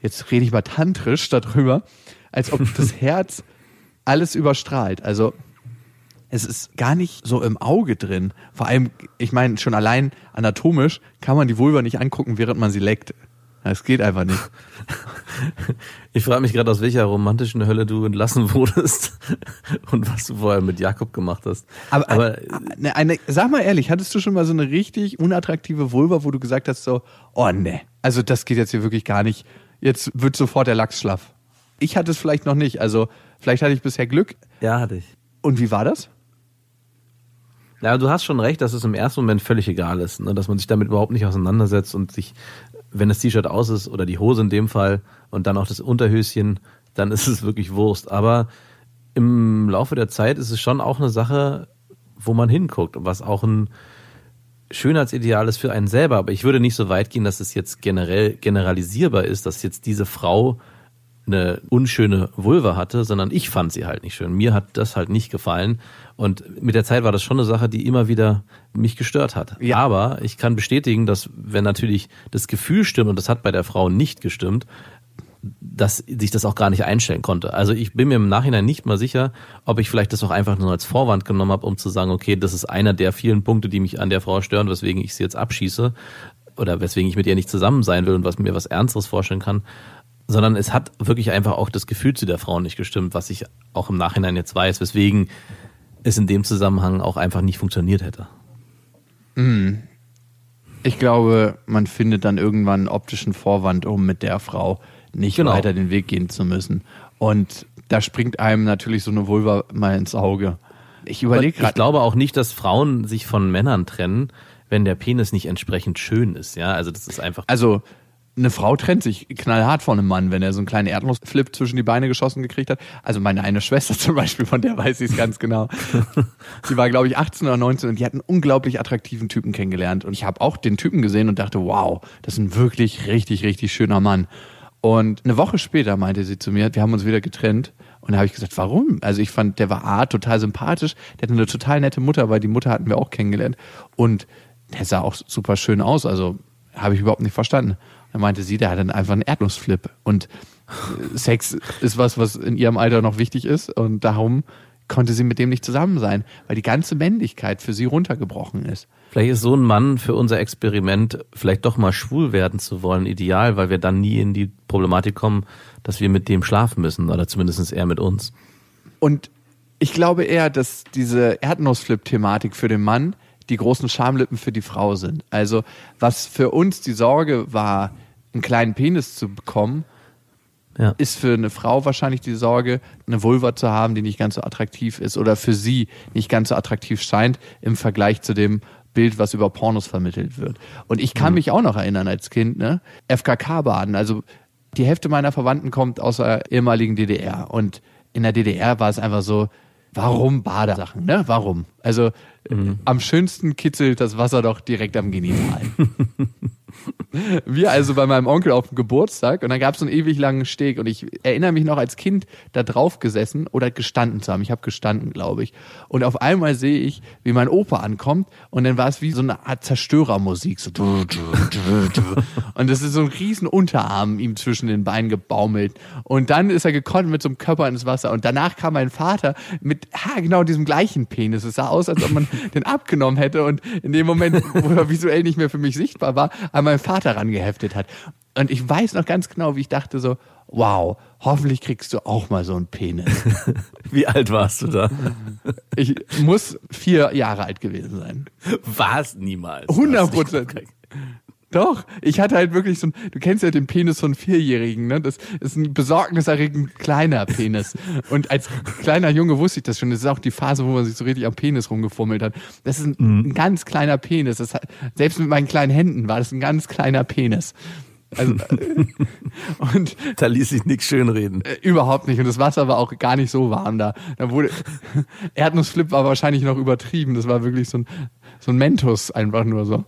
jetzt rede ich mal tantrisch darüber, als ob das Herz alles überstrahlt. Also es ist gar nicht so im Auge drin. Vor allem, ich meine, schon allein anatomisch kann man die Vulva nicht angucken, während man sie leckt. Das geht einfach nicht. Ich frage mich gerade, aus welcher romantischen Hölle du entlassen wurdest und was du vorher mit Jakob gemacht hast. Aber, Aber eine, eine, sag mal ehrlich, hattest du schon mal so eine richtig unattraktive Vulva, wo du gesagt hast so, oh ne, also das geht jetzt hier wirklich gar nicht. Jetzt wird sofort der Lachs schlaff. Ich hatte es vielleicht noch nicht, also vielleicht hatte ich bisher Glück. ja, hatte ich. Und wie war das? Ja, du hast schon recht, dass es im ersten Moment völlig egal ist, ne? dass man sich damit überhaupt nicht auseinandersetzt und sich, wenn das T-Shirt aus ist oder die Hose in dem Fall und dann auch das Unterhöschen, dann ist es wirklich Wurst. Aber im Laufe der Zeit ist es schon auch eine Sache, wo man hinguckt, was auch ein Schönheitsideal ist für einen selber. Aber ich würde nicht so weit gehen, dass es jetzt generell generalisierbar ist, dass jetzt diese Frau eine unschöne Vulva hatte, sondern ich fand sie halt nicht schön. Mir hat das halt nicht gefallen. Und mit der Zeit war das schon eine Sache, die immer wieder mich gestört hat. Ja. Aber ich kann bestätigen, dass wenn natürlich das Gefühl stimmt, und das hat bei der Frau nicht gestimmt, dass sich das auch gar nicht einstellen konnte. Also ich bin mir im Nachhinein nicht mal sicher, ob ich vielleicht das auch einfach nur als Vorwand genommen habe, um zu sagen, okay, das ist einer der vielen Punkte, die mich an der Frau stören, weswegen ich sie jetzt abschieße oder weswegen ich mit ihr nicht zusammen sein will und was mir was Ernsteres vorstellen kann, sondern es hat wirklich einfach auch das Gefühl zu der Frau nicht gestimmt, was ich auch im Nachhinein jetzt weiß, weswegen es in dem Zusammenhang auch einfach nicht funktioniert hätte. Ich glaube, man findet dann irgendwann einen optischen Vorwand, um mit der Frau nicht Genau. weiter den Weg gehen zu müssen. Und da springt einem natürlich so eine Vulva mal ins Auge. Ich überlege Ich gerade. glaube auch nicht, dass Frauen sich von Männern trennen, wenn der Penis nicht entsprechend schön ist. Ja, also das ist einfach. Also eine Frau trennt sich knallhart von einem Mann, wenn er so einen kleinen Erdnussflip zwischen die Beine geschossen gekriegt hat. Also meine eine Schwester zum Beispiel, von der weiß ich es ganz genau. Sie war, glaube ich, 18 oder 19 und die hat einen unglaublich attraktiven Typen kennengelernt. Und ich habe auch den Typen gesehen und dachte, wow, das ist ein wirklich richtig, richtig schöner Mann. Und eine Woche später meinte sie zu mir, wir haben uns wieder getrennt. Und da habe ich gesagt, warum? Also ich fand, der war A, total sympathisch, der hatte eine total nette Mutter, weil die Mutter hatten wir auch kennengelernt. Und der sah auch super schön aus. Also habe ich überhaupt nicht verstanden. Dann meinte sie, der hat dann einfach einen Erdnussflip. Und äh, Sex ist was, was in ihrem Alter noch wichtig ist. Und darum konnte sie mit dem nicht zusammen sein, weil die ganze Männlichkeit für sie runtergebrochen ist. Vielleicht ist so ein Mann für unser Experiment vielleicht doch mal schwul werden zu wollen ideal, weil wir dann nie in die Problematik kommen, dass wir mit dem schlafen müssen oder zumindest er mit uns. Und ich glaube eher, dass diese Erdnussflip-Thematik für den Mann die großen Schamlippen für die Frau sind. Also was für uns die Sorge war, einen kleinen Penis zu bekommen, Ja. ist für eine Frau wahrscheinlich die Sorge, eine Vulva zu haben, die nicht ganz so attraktiv ist oder für sie nicht ganz so attraktiv scheint im Vergleich zu dem Bild, was über Pornos vermittelt wird. Und ich kann mich auch noch erinnern als Kind, ne? FKK-Baden. Also die Hälfte meiner Verwandten kommt aus der ehemaligen DDR. Und in der DDR war es einfach so, warum Badesachen, ne? Warum? Also äh, am schönsten kitzelt das Wasser doch direkt am Genital. Wir also bei meinem Onkel auf dem Geburtstag und dann gab es so einen ewig langen Steg und ich erinnere mich noch als Kind da drauf gesessen oder gestanden zu haben. Ich habe gestanden, glaube ich. Und auf einmal sehe ich, wie mein Opa ankommt und dann war es wie so eine Art Zerstörermusik. So. Und das ist so ein riesen Unterarm ihm zwischen den Beinen gebaumelt. Und dann ist er gekonnt mit so einem Körper ins Wasser. Und danach kam mein Vater mit ha, genau diesem gleichen Penis. Es sah aus, als ob man den abgenommen hätte und in dem Moment, wo er visuell nicht mehr für mich sichtbar war, an meinen Vater rangeheftet hat. Und ich weiß noch ganz genau, wie ich dachte so, wow, hoffentlich kriegst du auch mal so einen Penis. Wie alt warst du da? Ich muss vier Jahre alt gewesen sein. Warst niemals. 100 Prozent. Doch, ich hatte halt wirklich so ein, du kennst ja den Penis von Vierjährigen, ne? Das ist ein besorgniserregend kleiner Penis. Und als kleiner Junge wusste ich das schon. Das ist auch die Phase, wo man sich so richtig am Penis rumgefummelt hat. Das ist ein, ein ganz kleiner Penis. Das hat, selbst mit meinen kleinen Händen war das ein ganz kleiner Penis. Also, und Da ließ sich nichts schönreden. äh, überhaupt nicht. Und das Wasser war auch gar nicht so warm da. Da wurde, Erdnussflip war wahrscheinlich noch übertrieben. Das war wirklich so ein, so ein Mentos einfach nur so.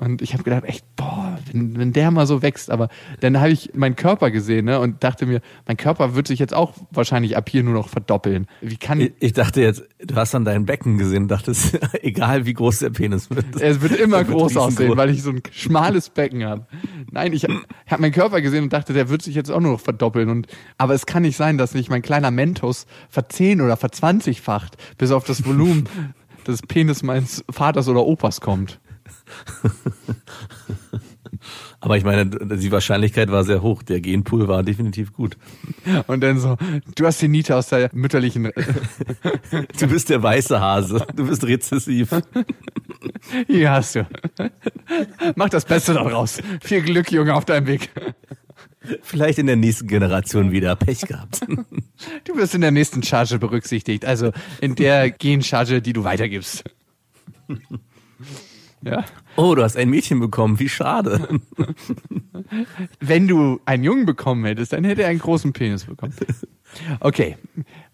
Und ich habe gedacht, echt, boah, wenn, wenn der mal so wächst. Aber dann habe ich meinen Körper gesehen ne, und dachte mir, mein Körper wird sich jetzt auch wahrscheinlich ab hier nur noch verdoppeln. Wie kann Ich, ich dachte jetzt, du hast dann dein Becken gesehen und dachtest, egal wie groß der Penis wird. er wird immer Er wird groß aussehen, weil ich so ein schmales Becken habe. Nein, ich habe hab meinen Körper gesehen und dachte, der wird sich jetzt auch nur noch verdoppeln. Und, aber es kann nicht sein, dass sich mein kleiner Mentos verzehn oder verzwanzigfacht, bis auf das Volumen des Penis meines Vaters oder Opas kommt. Aber ich meine, die Wahrscheinlichkeit war sehr hoch. Der Genpool war definitiv gut. Und dann so, du hast die Niete aus der mütterlichen, Du bist der weiße Hase. Du bist rezessiv. hier hast du. Mach das Beste daraus. Viel Glück, Junge, auf deinem Weg. Vielleicht in der nächsten Generation wieder Pech gehabt. Du wirst in der nächsten Charge berücksichtigt, also in der Gencharge, die du weitergibst. Ja. Oh, du hast ein Mädchen bekommen. Wie schade. Wenn du einen Jungen bekommen hättest, dann hätte er einen großen Penis bekommen. Okay.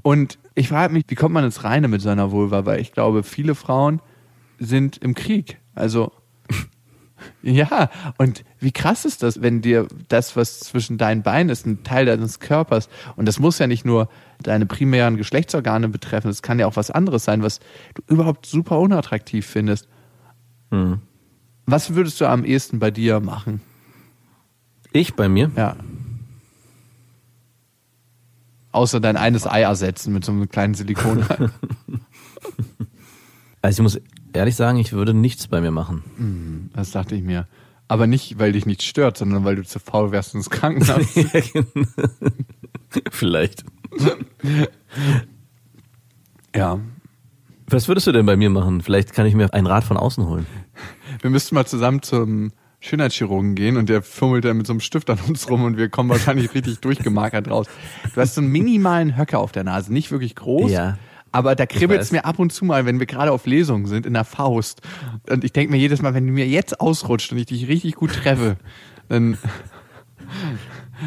Und ich frage mich, wie kommt man ins Reine mit seiner Vulva? Weil ich glaube, viele Frauen sind im Krieg. Also, ja. Und wie krass ist das, wenn dir das, was zwischen deinen Beinen ist, ein Teil deines Körpers, und das muss ja nicht nur deine primären Geschlechtsorgane betreffen, es kann ja auch was anderes sein, was du überhaupt super unattraktiv findest. Was würdest du am ehesten bei dir machen? Ich bei mir? Ja. Außer dein eines Ei ersetzen mit so einem kleinen Silikon. Also ich muss ehrlich sagen, ich würde nichts bei mir machen. das dachte ich mir. Aber nicht, weil dich nichts stört, sondern weil du zu faul wärst ins Krankenhaus. Vielleicht. ja. Was würdest du denn bei mir machen? Vielleicht kann ich mir einen Rat von außen holen. Wir müssten mal zusammen zum Schönheitschirurgen gehen und der fummelt dann mit so einem Stift an uns rum und wir kommen wahrscheinlich richtig durchgemarkert raus. Du hast so einen minimalen Höcker auf der Nase, nicht wirklich groß, Ja. Aber da kribbelt es mir ab und zu mal, wenn wir gerade auf Lesungen sind, in der Faust. Und ich denke mir jedes Mal, wenn du mir jetzt ausrutscht und ich dich richtig gut treffe, dann,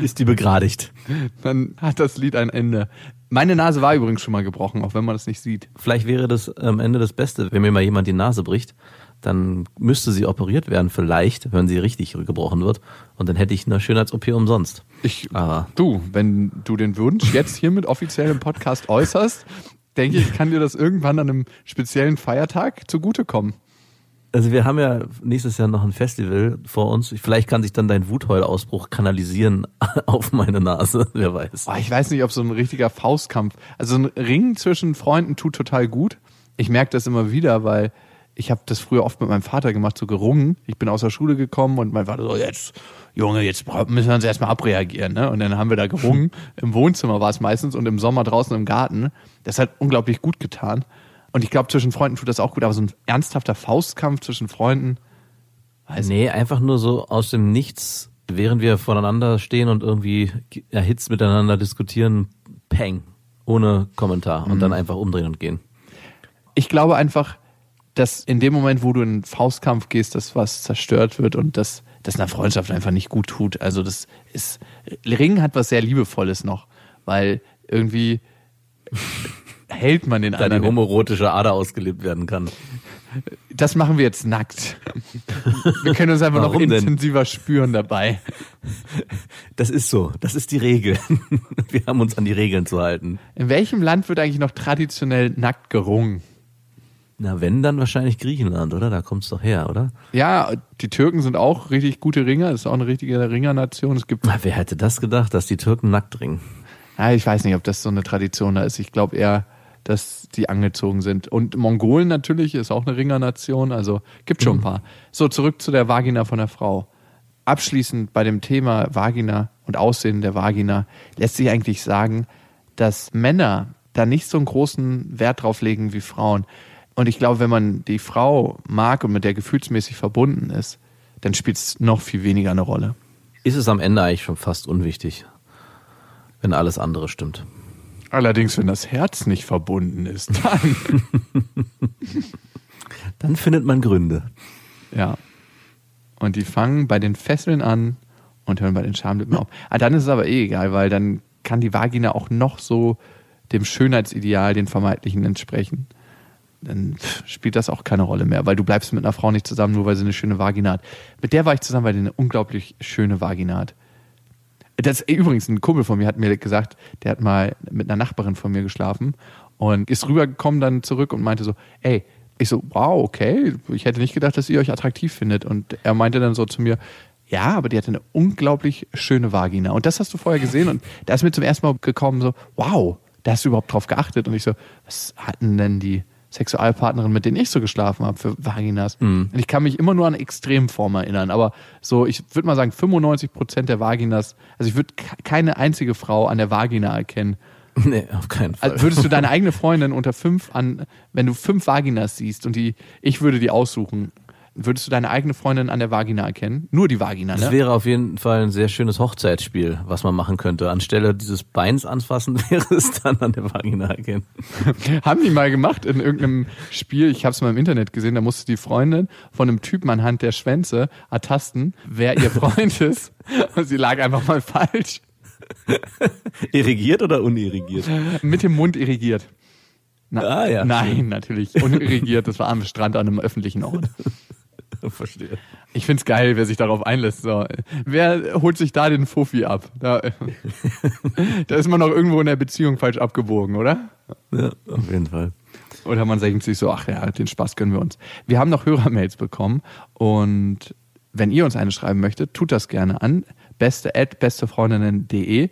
Ist die begradigt. dann hat das Lied ein Ende. Meine Nase war übrigens schon mal gebrochen, auch wenn man das nicht sieht. Vielleicht wäre das am Ende das Beste, wenn mir mal jemand die Nase bricht, dann müsste sie operiert werden, vielleicht, wenn sie richtig gebrochen wird. Und dann hätte ich eine Schönheits-OP umsonst. Ich, Aber du, wenn du den Wunsch jetzt hiermit offiziell im Podcast äußerst, denke ich, kann dir das irgendwann an einem speziellen Feiertag zugutekommen. Also wir haben ja nächstes Jahr noch ein Festival vor uns. Vielleicht kann sich dann dein Wutheulausbruch kanalisieren auf meine Nase, wer weiß. Boah, ich weiß nicht, ob so ein richtiger Faustkampf, also ein Ring zwischen Freunden tut total gut. Ich merke das immer wieder, weil ich habe das früher oft mit meinem Vater gemacht, so gerungen. Ich bin aus der Schule gekommen und mein Vater so, jetzt, Junge, jetzt müssen wir uns erstmal abreagieren. Ne? Und dann haben wir da gerungen. Im Wohnzimmer war es meistens und im Sommer draußen im Garten. Das hat unglaublich gut getan. Und ich glaube, zwischen Freunden tut das auch gut, aber so ein ernsthafter Faustkampf zwischen Freunden, weiß Nee, einfach nur so aus dem Nichts, während wir voneinander stehen und irgendwie erhitzt miteinander diskutieren, peng, ohne Kommentar und dann einfach umdrehen und gehen. ich glaube einfach, dass in dem Moment, wo du in einen Faustkampf gehst, dass was zerstört wird und dass das einer Freundschaft einfach nicht gut tut. Also das ist, Ring hat was sehr Liebevolles noch, weil irgendwie hält man den Da die anderen. homoerotische Ader ausgelebt werden kann. Das machen wir jetzt nackt. Wir können uns einfach noch Warum denn? intensiver spüren dabei. Das ist so, das ist die Regel. Wir haben uns an die Regeln zu halten. In welchem Land wird eigentlich noch traditionell nackt gerungen? Na, wenn, dann wahrscheinlich Griechenland, oder? Da kommt's doch her, oder? Ja, die Türken sind auch richtig gute Ringer. Das ist auch eine richtige Ringernation. Es gibt Na, wer hätte das gedacht, dass die Türken nackt ringen? Ja, ich weiß nicht, ob das so eine Tradition da ist. Ich glaube eher, dass die angezogen sind. Und Mongolen natürlich ist auch eine Ringernation, also gibt schon ein paar. So, zurück zu der Vagina von der Frau. Abschließend bei dem Thema Vagina und Aussehen der Vagina lässt sich eigentlich sagen, dass Männer da nicht so einen großen Wert drauf legen wie Frauen. Und ich glaube, wenn man die Frau mag und mit der gefühlsmäßig verbunden ist, dann spielt es noch viel weniger eine Rolle. Ist es am Ende eigentlich schon fast unwichtig, wenn alles andere stimmt. Allerdings, wenn das Herz nicht verbunden ist, dann Dann findet man Gründe. Ja. Und die fangen bei den Fesseln an und hören bei den Schamlippen auf. Ah, dann ist es aber eh egal, weil dann kann die Vagina auch noch so dem Schönheitsideal, den vermeintlichen, entsprechen. Dann spielt das auch keine Rolle mehr, weil du bleibst mit einer Frau nicht zusammen, nur weil sie eine schöne Vagina hat. Mit der war ich zusammen, weil die eine unglaublich schöne Vagina hat. Das übrigens, ein Kumpel von mir hat mir gesagt, der hat mal mit einer Nachbarin von mir geschlafen und ist rübergekommen dann zurück und meinte so, ey, ich so, wow, okay, ich hätte nicht gedacht, dass ihr euch attraktiv findet. Und er meinte dann so zu mir, ja, aber die hatte eine unglaublich schöne Vagina. Und das hast du vorher gesehen und da ist mir zum ersten Mal gekommen so, wow, da hast du überhaupt drauf geachtet. Und ich so, was hatten denn die Sexualpartnerin, mit denen ich so geschlafen habe, für Vaginas? Und ich kann mich immer nur an Extremformen erinnern, aber so, ich würde mal sagen, 95 Prozent der Vaginas, also ich würde keine einzige Frau an der Vagina erkennen. Nee, auf keinen Fall. Also würdest du deine eigene Freundin unter fünf an, wenn du fünf Vaginas siehst und die, ich würde die aussuchen, würdest du deine eigene Freundin an der Vagina erkennen? Nur die Vagina, Das ne? wäre auf jeden Fall ein sehr schönes Hochzeitsspiel, was man machen könnte. Anstelle dieses Beins anfassen, wäre es dann an der Vagina erkennen. Haben die mal gemacht in irgendeinem Spiel, ich habe es mal im Internet gesehen, da musste die Freundin von einem Typen anhand der Schwänze ertasten, wer ihr Freund ist. Und sie lag einfach mal falsch. Irrigiert oder unirrigiert? Mit dem Mund irrigiert. Na, Ah, ja, Nein, natürlich. Unirrigiert, das war am Strand an einem öffentlichen Ort. Verstehe. Ich find's geil, wer sich darauf einlässt. So. Wer holt sich da den Fuffi ab? Da, da ist man doch irgendwo in der Beziehung falsch abgebogen, oder? Ja, auf jeden Fall. Oder man denkt sich so, ach ja, den Spaß gönnen wir uns. Wir haben noch Hörermails bekommen und wenn ihr uns eine schreiben möchtet, tut das gerne an beste at bestefreundinnen.de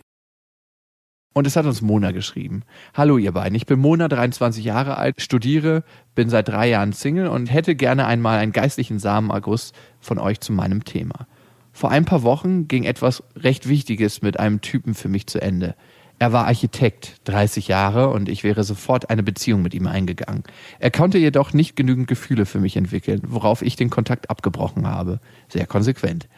und es hat uns Mona geschrieben. Hallo ihr beiden, ich bin Mona, 23 Jahre alt, studiere, bin seit drei Jahren Single und hätte gerne einmal einen geistlichen Samenerguss von euch zu meinem Thema. Vor ein paar Wochen ging etwas recht Wichtiges mit einem Typen für mich zu Ende. Er war Architekt, 30 Jahre, und ich wäre sofort eine Beziehung mit ihm eingegangen. Er konnte jedoch nicht genügend Gefühle für mich entwickeln, worauf ich den Kontakt abgebrochen habe. Sehr konsequent.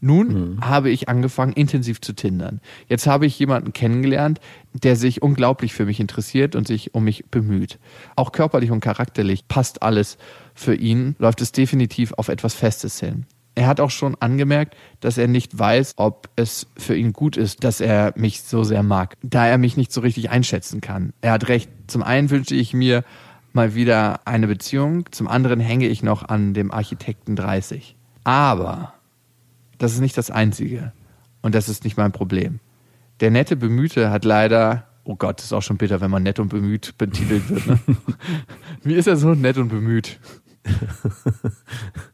Nun mhm. habe ich angefangen, intensiv zu tindern. Jetzt habe ich jemanden kennengelernt, der sich unglaublich für mich interessiert und sich um mich bemüht. Auch körperlich und charakterlich passt alles für ihn, läuft es definitiv auf etwas Festes hin. Er hat auch schon angemerkt, dass er nicht weiß, ob es für ihn gut ist, dass er mich so sehr mag, da er mich nicht so richtig einschätzen kann. Er hat recht. Zum einen wünsche ich mir mal wieder eine Beziehung, zum anderen hänge ich noch an dem Architekten 30. Aber das ist nicht das Einzige. Und das ist nicht mein Problem. Der nette Bemühte hat leider, oh Gott, ist auch schon bitter, wenn man nett und bemüht betitelt wird. Ne? Wie ist er so nett und bemüht?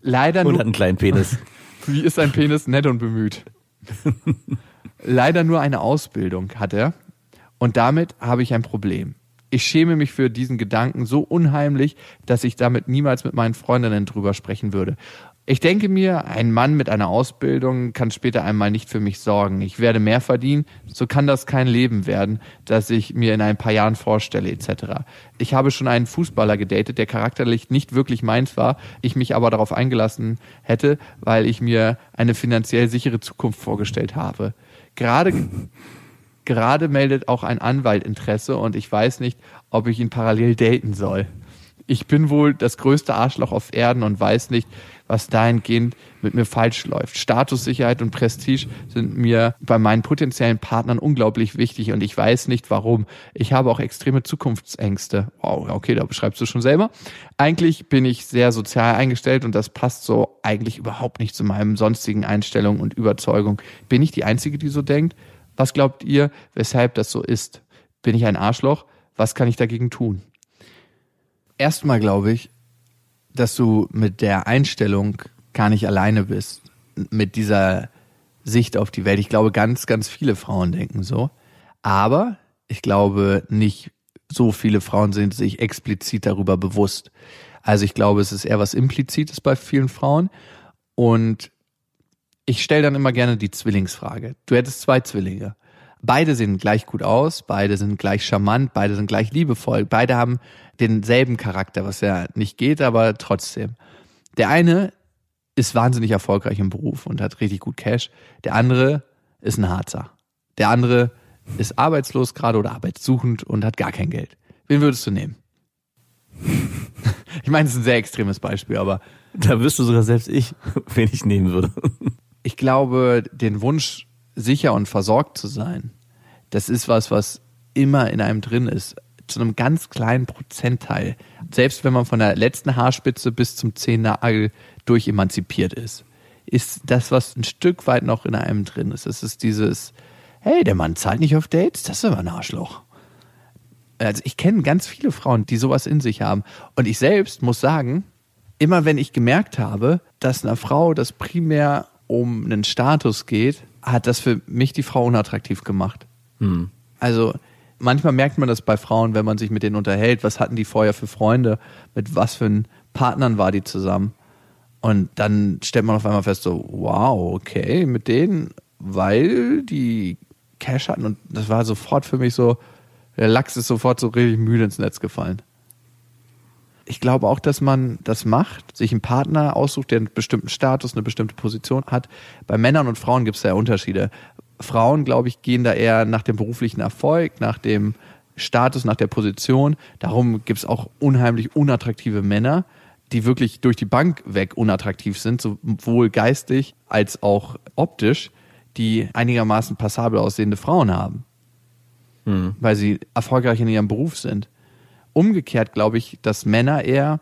leider nur. Und hat einen kleinen Penis. Wie ist ein Penis nett und bemüht? leider nur eine Ausbildung hat er. Und damit habe ich ein Problem. Ich schäme mich für diesen Gedanken so unheimlich, dass ich damit niemals mit meinen Freundinnen drüber sprechen würde. Ich denke mir, ein Mann mit einer Ausbildung kann später einmal nicht für mich sorgen. Ich werde mehr verdienen, so kann das kein Leben werden, das ich mir in ein paar Jahren vorstelle, etc. Ich habe schon einen Fußballer gedatet, der charakterlich nicht wirklich meins war, ich mich aber darauf eingelassen hätte, weil ich mir eine finanziell sichere Zukunft vorgestellt habe. Gerade, gerade meldet auch ein Anwalt Interesse und ich weiß nicht, ob ich ihn parallel daten soll. Ich bin wohl das größte Arschloch auf Erden und weiß nicht, was dahingehend mit mir falsch läuft. Statussicherheit und Prestige sind mir bei meinen potenziellen Partnern unglaublich wichtig und ich weiß nicht warum. Ich habe auch extreme Zukunftsängste. Wow, okay, da beschreibst du schon selber. Eigentlich bin ich sehr sozial eingestellt und das passt so eigentlich überhaupt nicht zu meinen sonstigen Einstellungen und Überzeugungen. Bin ich die Einzige, die so denkt? Was glaubt ihr, weshalb das so ist? Bin ich ein Arschloch? Was kann ich dagegen tun? Erstmal glaube ich, dass du mit der Einstellung gar nicht alleine bist, mit dieser Sicht auf die Welt. Ich glaube, ganz, ganz viele Frauen denken so. Aber ich glaube, nicht so viele Frauen sind sich explizit darüber bewusst. Also ich glaube, es ist eher was Implizites bei vielen Frauen. Und ich stelle dann immer gerne die Zwillingsfrage. Du hättest zwei Zwillinge. Beide sehen gleich gut aus, beide sind gleich charmant, beide sind gleich liebevoll, beide haben denselben Charakter, was ja nicht geht, aber trotzdem. Der eine ist wahnsinnig erfolgreich im Beruf und hat richtig gut Cash. Der andere ist ein Harzer. Der andere ist arbeitslos gerade oder arbeitssuchend und hat gar kein Geld. Wen würdest du nehmen? ich meine, das ist ein sehr extremes Beispiel, aber. Da wüsste sogar selbst ich, wen ich nehmen würde. ich glaube, den Wunsch, sicher und versorgt zu sein, das ist was, was immer in einem drin ist zu einem ganz kleinen Prozentteil, selbst wenn man von der letzten Haarspitze bis zum Zehennagel durchemanzipiert ist, ist das, was ein Stück weit noch in einem drin ist. Es ist dieses, hey, der Mann zahlt nicht auf Dates, das ist aber ein Arschloch. Also ich kenne ganz viele Frauen, die sowas in sich haben. Und ich selbst muss sagen, immer wenn ich gemerkt habe, dass einer Frau das primär um einen Status geht, hat das für mich die Frau unattraktiv gemacht. Hm. Also manchmal merkt man das bei Frauen, wenn man sich mit denen unterhält. Was hatten die vorher für Freunde? Mit was für Partnern war die zusammen? Und dann stellt man auf einmal fest, so, wow, okay, mit denen, weil die Cash hatten. Und das war sofort für mich so, der Lachs ist sofort so richtig müde ins Netz gefallen. Ich glaube auch, dass man das macht, sich einen Partner aussucht, der einen bestimmten Status, eine bestimmte Position hat. Bei Männern und Frauen gibt es ja Unterschiede. Frauen, glaube ich, gehen da eher nach dem beruflichen Erfolg, nach dem Status, nach der Position. Darum gibt es auch unheimlich unattraktive Männer, die wirklich durch die Bank weg unattraktiv sind, sowohl geistig als auch optisch, die einigermaßen passabel aussehende Frauen haben, mhm. weil sie erfolgreich in ihrem Beruf sind. Umgekehrt glaube ich, dass Männer eher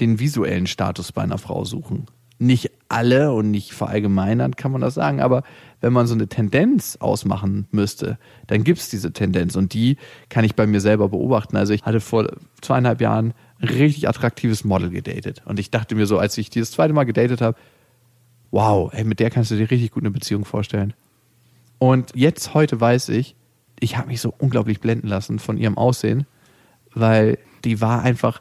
den visuellen Status bei einer Frau suchen. Nicht alle und nicht verallgemeinern kann man das sagen, aber wenn man so eine Tendenz ausmachen müsste, dann gibt es diese Tendenz und die kann ich bei mir selber beobachten. Also ich hatte vor zweieinhalb Jahren ein richtig attraktives Model gedatet und ich dachte mir so, als ich dieses zweite Mal gedatet habe, wow, ey, mit der kannst du dir richtig gut eine Beziehung vorstellen. Und jetzt heute weiß ich, ich habe mich so unglaublich blenden lassen von ihrem Aussehen, weil die war einfach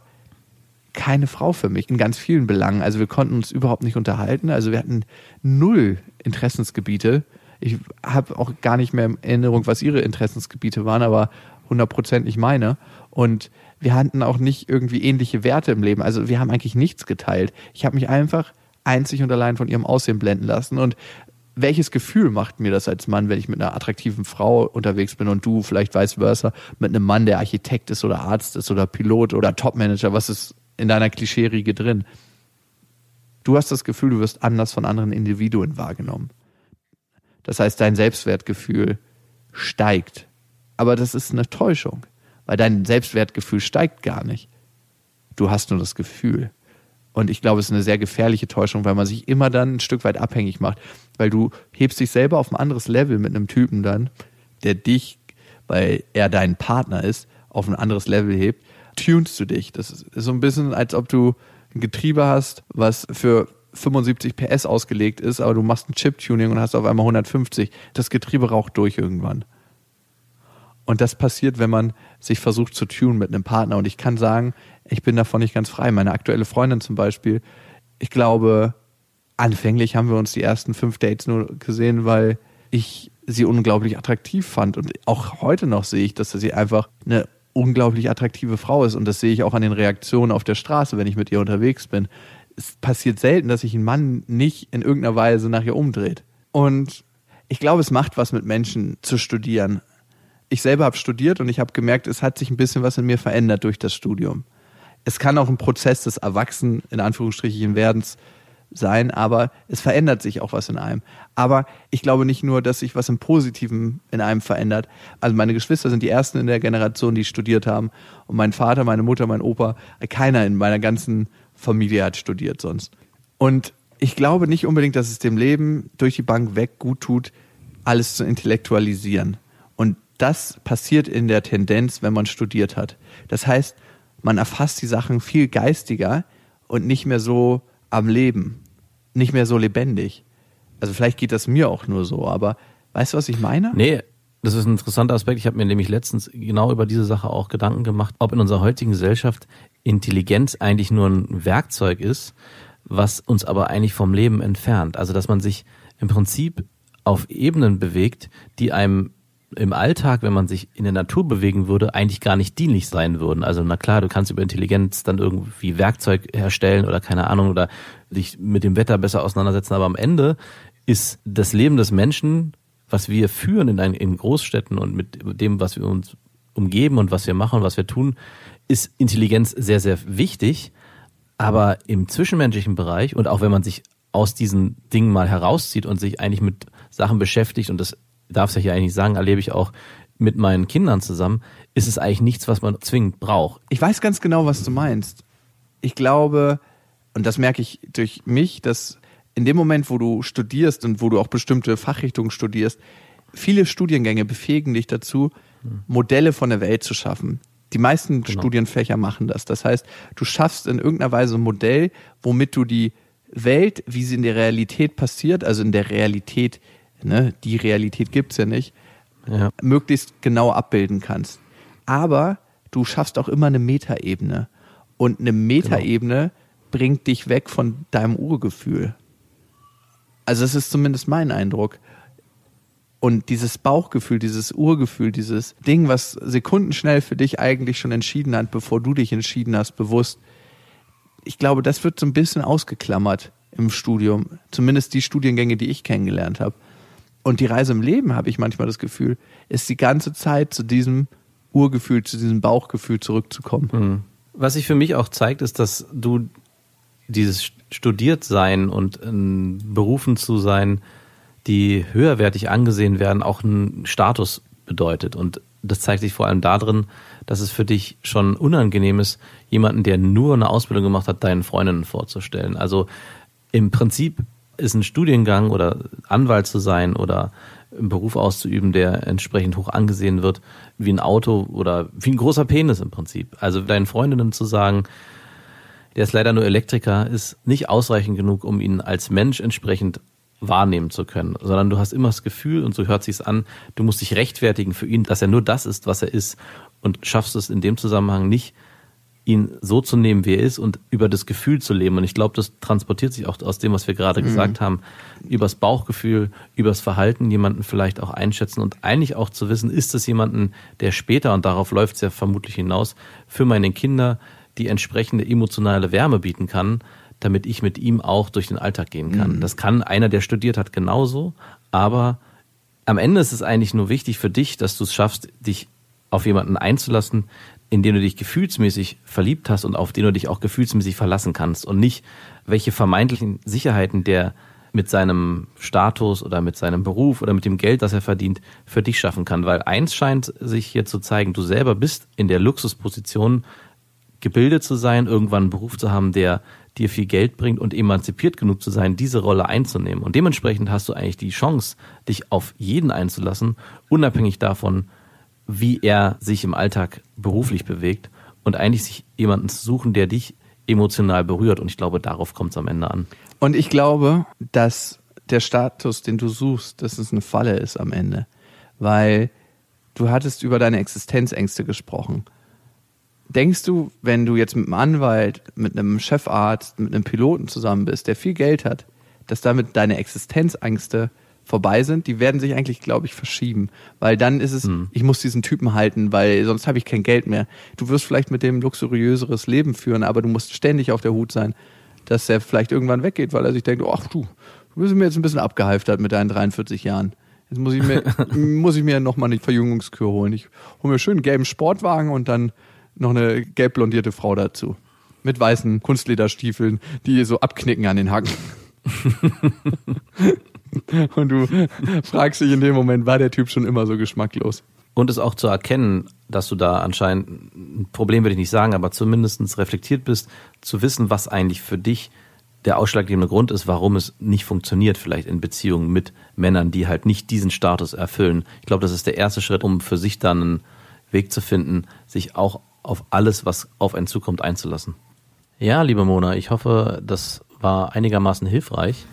keine Frau für mich in ganz vielen Belangen. Also wir konnten uns überhaupt nicht unterhalten. Also wir hatten null Interessensgebiete. Ich habe auch gar nicht mehr in Erinnerung, was ihre Interessensgebiete waren, aber hundertprozentig meine. Und wir hatten auch nicht irgendwie ähnliche Werte im Leben. Also wir haben eigentlich nichts geteilt. Ich habe mich einfach einzig und allein von ihrem Aussehen blenden lassen. Und welches Gefühl macht mir das als Mann, wenn ich mit einer attraktiven Frau unterwegs bin und du vielleicht vice versa mit einem Mann, der Architekt ist oder Arzt ist oder Pilot oder Topmanager, was ist in deiner Klischeeriege drin? Du hast das Gefühl, du wirst anders von anderen Individuen wahrgenommen. Das heißt, dein Selbstwertgefühl steigt. Aber das ist eine Täuschung, weil dein Selbstwertgefühl steigt gar nicht. Du hast nur das Gefühl. Und ich glaube, es ist eine sehr gefährliche Täuschung, weil man sich immer dann ein Stück weit abhängig macht. Weil du hebst dich selber auf ein anderes Level mit einem Typen dann, der dich, weil er dein Partner ist, auf ein anderes Level hebt, tunst du dich. Das ist so ein bisschen, als ob du ein Getriebe hast, was für 75 PS ausgelegt ist, aber du machst ein Chip-Tuning und hast auf einmal 150. Das Getriebe raucht durch irgendwann. Und das passiert, wenn man sich versucht zu tunen mit einem Partner. Und ich kann sagen, ich bin davon nicht ganz frei. Meine aktuelle Freundin zum Beispiel, ich glaube, anfänglich haben wir uns die ersten fünf Dates nur gesehen, weil ich sie unglaublich attraktiv fand. Und auch heute noch sehe ich, dass sie einfach eine unglaublich attraktive Frau ist. Und das sehe ich auch an den Reaktionen auf der Straße, wenn ich mit ihr unterwegs bin. Es passiert selten, dass sich ein Mann nicht in irgendeiner Weise nach ihr umdreht. Und ich glaube, es macht was mit Menschen zu studieren ich selber habe studiert und ich habe gemerkt, es hat sich ein bisschen was in mir verändert durch das Studium. Es kann auch ein Prozess des Erwachsenen, in Anführungsstrichen, Werdens sein, aber es verändert sich auch was in einem. Aber ich glaube nicht nur, dass sich was im Positiven in einem verändert. Also meine Geschwister sind die ersten in der Generation, die studiert haben. Und mein Vater, meine Mutter, mein Opa, keiner in meiner ganzen Familie hat studiert sonst. Und ich glaube nicht unbedingt, dass es dem Leben durch die Bank weg gut tut, alles zu intellektualisieren. Das passiert in der Tendenz, wenn man studiert hat. Das heißt, man erfasst die Sachen viel geistiger und nicht mehr so am Leben, nicht mehr so lebendig. Also vielleicht geht das mir auch nur so, aber weißt du, was ich meine? Nee, das ist ein interessanter Aspekt. Ich habe mir nämlich letztens genau über diese Sache auch Gedanken gemacht, ob in unserer heutigen Gesellschaft Intelligenz eigentlich nur ein Werkzeug ist, was uns aber eigentlich vom Leben entfernt. Also dass man sich im Prinzip auf Ebenen bewegt, die einem im Alltag, wenn man sich in der Natur bewegen würde, eigentlich gar nicht dienlich sein würden. Also na klar, du kannst über Intelligenz dann irgendwie Werkzeug herstellen oder keine Ahnung oder dich mit dem Wetter besser auseinandersetzen, aber am Ende ist das Leben des Menschen, was wir führen in, ein, in Großstädten und mit dem, was wir uns umgeben und was wir machen und was wir tun, ist Intelligenz sehr, sehr wichtig. Aber im zwischenmenschlichen Bereich und auch wenn man sich aus diesen Dingen mal herauszieht und sich eigentlich mit Sachen beschäftigt und das darf es ja hier eigentlich sagen, erlebe ich auch mit meinen Kindern zusammen, ist es eigentlich nichts, was man zwingend braucht. Ich weiß ganz genau, was du meinst. Ich glaube, und das merke ich durch mich, dass in dem Moment, wo du studierst und wo du auch bestimmte Fachrichtungen studierst, viele Studiengänge befähigen dich dazu, Modelle von der Welt zu schaffen. Die meisten genau. Studienfächer machen das. Das heißt, du schaffst in irgendeiner Weise ein Modell, womit du die Welt, wie sie in der Realität passiert, also in der Realität ne, die Realität gibt es ja nicht, ja. möglichst genau abbilden kannst. Aber du schaffst auch immer eine Metaebene. Und eine Metaebene genau. bringt dich weg von deinem Urgefühl. Also das ist zumindest mein Eindruck. Und dieses Bauchgefühl, dieses Urgefühl, dieses Ding, was sekundenschnell für dich eigentlich schon entschieden hat, bevor du dich entschieden hast, bewusst, ich glaube, das wird so ein bisschen ausgeklammert im Studium. Zumindest die Studiengänge, die ich kennengelernt habe. Und die Reise im Leben, habe ich manchmal das Gefühl, ist die ganze Zeit zu diesem Urgefühl, zu diesem Bauchgefühl zurückzukommen. Mhm. Was sich für mich auch zeigt, ist, dass du dieses Studiertsein und ähm, berufen zu sein, die höherwertig angesehen werden, auch einen Status bedeutet. Und das zeigt sich vor allem darin, dass es für dich schon unangenehm ist, jemanden, der nur eine Ausbildung gemacht hat, deinen Freundinnen vorzustellen. Also im Prinzip ist ein Studiengang oder Anwalt zu sein oder einen Beruf auszuüben, der entsprechend hoch angesehen wird, wie ein Auto oder wie ein großer Penis im Prinzip. Also deinen Freundinnen zu sagen, der ist leider nur Elektriker, ist nicht ausreichend genug, um ihn als Mensch entsprechend wahrnehmen zu können, sondern du hast immer das Gefühl, und so hört sich's an, du musst dich rechtfertigen für ihn, dass er nur das ist, was er ist und schaffst es in dem Zusammenhang nicht, ihn so zu nehmen, wie er ist und über das Gefühl zu leben. Und ich glaube, das transportiert sich auch aus dem, was wir gerade mhm. gesagt haben, übers Bauchgefühl, übers Verhalten jemanden vielleicht auch einschätzen und eigentlich auch zu wissen, ist es jemanden, der später, und darauf läuft es ja vermutlich hinaus, für meine Kinder die entsprechende emotionale Wärme bieten kann, damit ich mit ihm auch durch den Alltag gehen kann. Mhm. Das kann einer, der studiert hat, genauso, aber am Ende ist es eigentlich nur wichtig für dich, dass du es schaffst, dich auf jemanden einzulassen, in den du dich gefühlsmäßig verliebt hast und auf den du dich auch gefühlsmäßig verlassen kannst und nicht, welche vermeintlichen Sicherheiten der mit seinem Status oder mit seinem Beruf oder mit dem Geld, das er verdient, für dich schaffen kann. Weil eins scheint sich hier zu zeigen, du selber bist in der Luxusposition, gebildet zu sein, irgendwann einen Beruf zu haben, der dir viel Geld bringt und emanzipiert genug zu sein, diese Rolle einzunehmen. Und dementsprechend hast du eigentlich die Chance, dich auf jeden einzulassen, unabhängig davon, wie er sich im Alltag beruflich bewegt und eigentlich sich jemanden zu suchen, der dich emotional berührt. Und ich glaube, darauf kommt es am Ende an. Und ich glaube, dass der Status, den du suchst, dass es eine Falle ist am Ende. Weil du hattest über deine Existenzängste gesprochen. Denkst du, wenn du jetzt mit einem Anwalt, mit einem Chefarzt, mit einem Piloten zusammen bist, der viel Geld hat, dass damit deine Existenzängste vorbei sind, die werden sich eigentlich, glaube ich, verschieben. Weil dann ist es, hm. ich muss diesen Typen halten, weil sonst habe ich kein Geld mehr. Du wirst vielleicht mit dem luxuriöseres Leben führen, aber du musst ständig auf der Hut sein, dass er vielleicht irgendwann weggeht, weil er sich denkt, ach du, du bist mir jetzt ein bisschen abgehalftert mit deinen 43 Jahren. Jetzt muss ich mir, muss ich mir nochmal eine Verjüngungskür holen. Ich hole mir schön einen gelben Sportwagen und dann noch eine gelb blondierte Frau dazu. Mit weißen Kunstlederstiefeln, die so abknicken an den Hacken. Und du fragst dich in dem Moment, war der Typ schon immer so geschmacklos? Und es auch zu erkennen, dass du da anscheinend, ein Problem würde ich nicht sagen, aber zumindest reflektiert bist, zu wissen, was eigentlich für dich der ausschlaggebende Grund ist, warum es nicht funktioniert, vielleicht in Beziehungen mit Männern, die halt nicht diesen Status erfüllen. Ich glaube, das ist der erste Schritt, um für sich dann einen Weg zu finden, sich auch auf alles, was auf einen zukommt, einzulassen. Ja, liebe Mona, ich hoffe, das war einigermaßen hilfreich.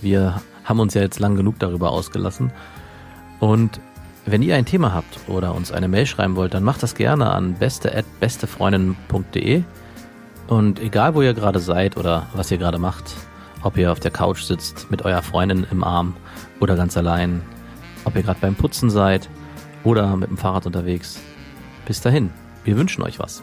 Wir haben uns ja jetzt lang genug darüber ausgelassen. Und wenn ihr ein Thema habt oder uns eine Mail schreiben wollt, dann macht das gerne an beste@bestefreundin.de. Und egal, wo ihr gerade seid oder was ihr gerade macht, ob ihr auf der Couch sitzt mit eurer Freundin im Arm oder ganz allein, ob ihr gerade beim Putzen seid oder mit dem Fahrrad unterwegs, bis dahin, wir wünschen euch was.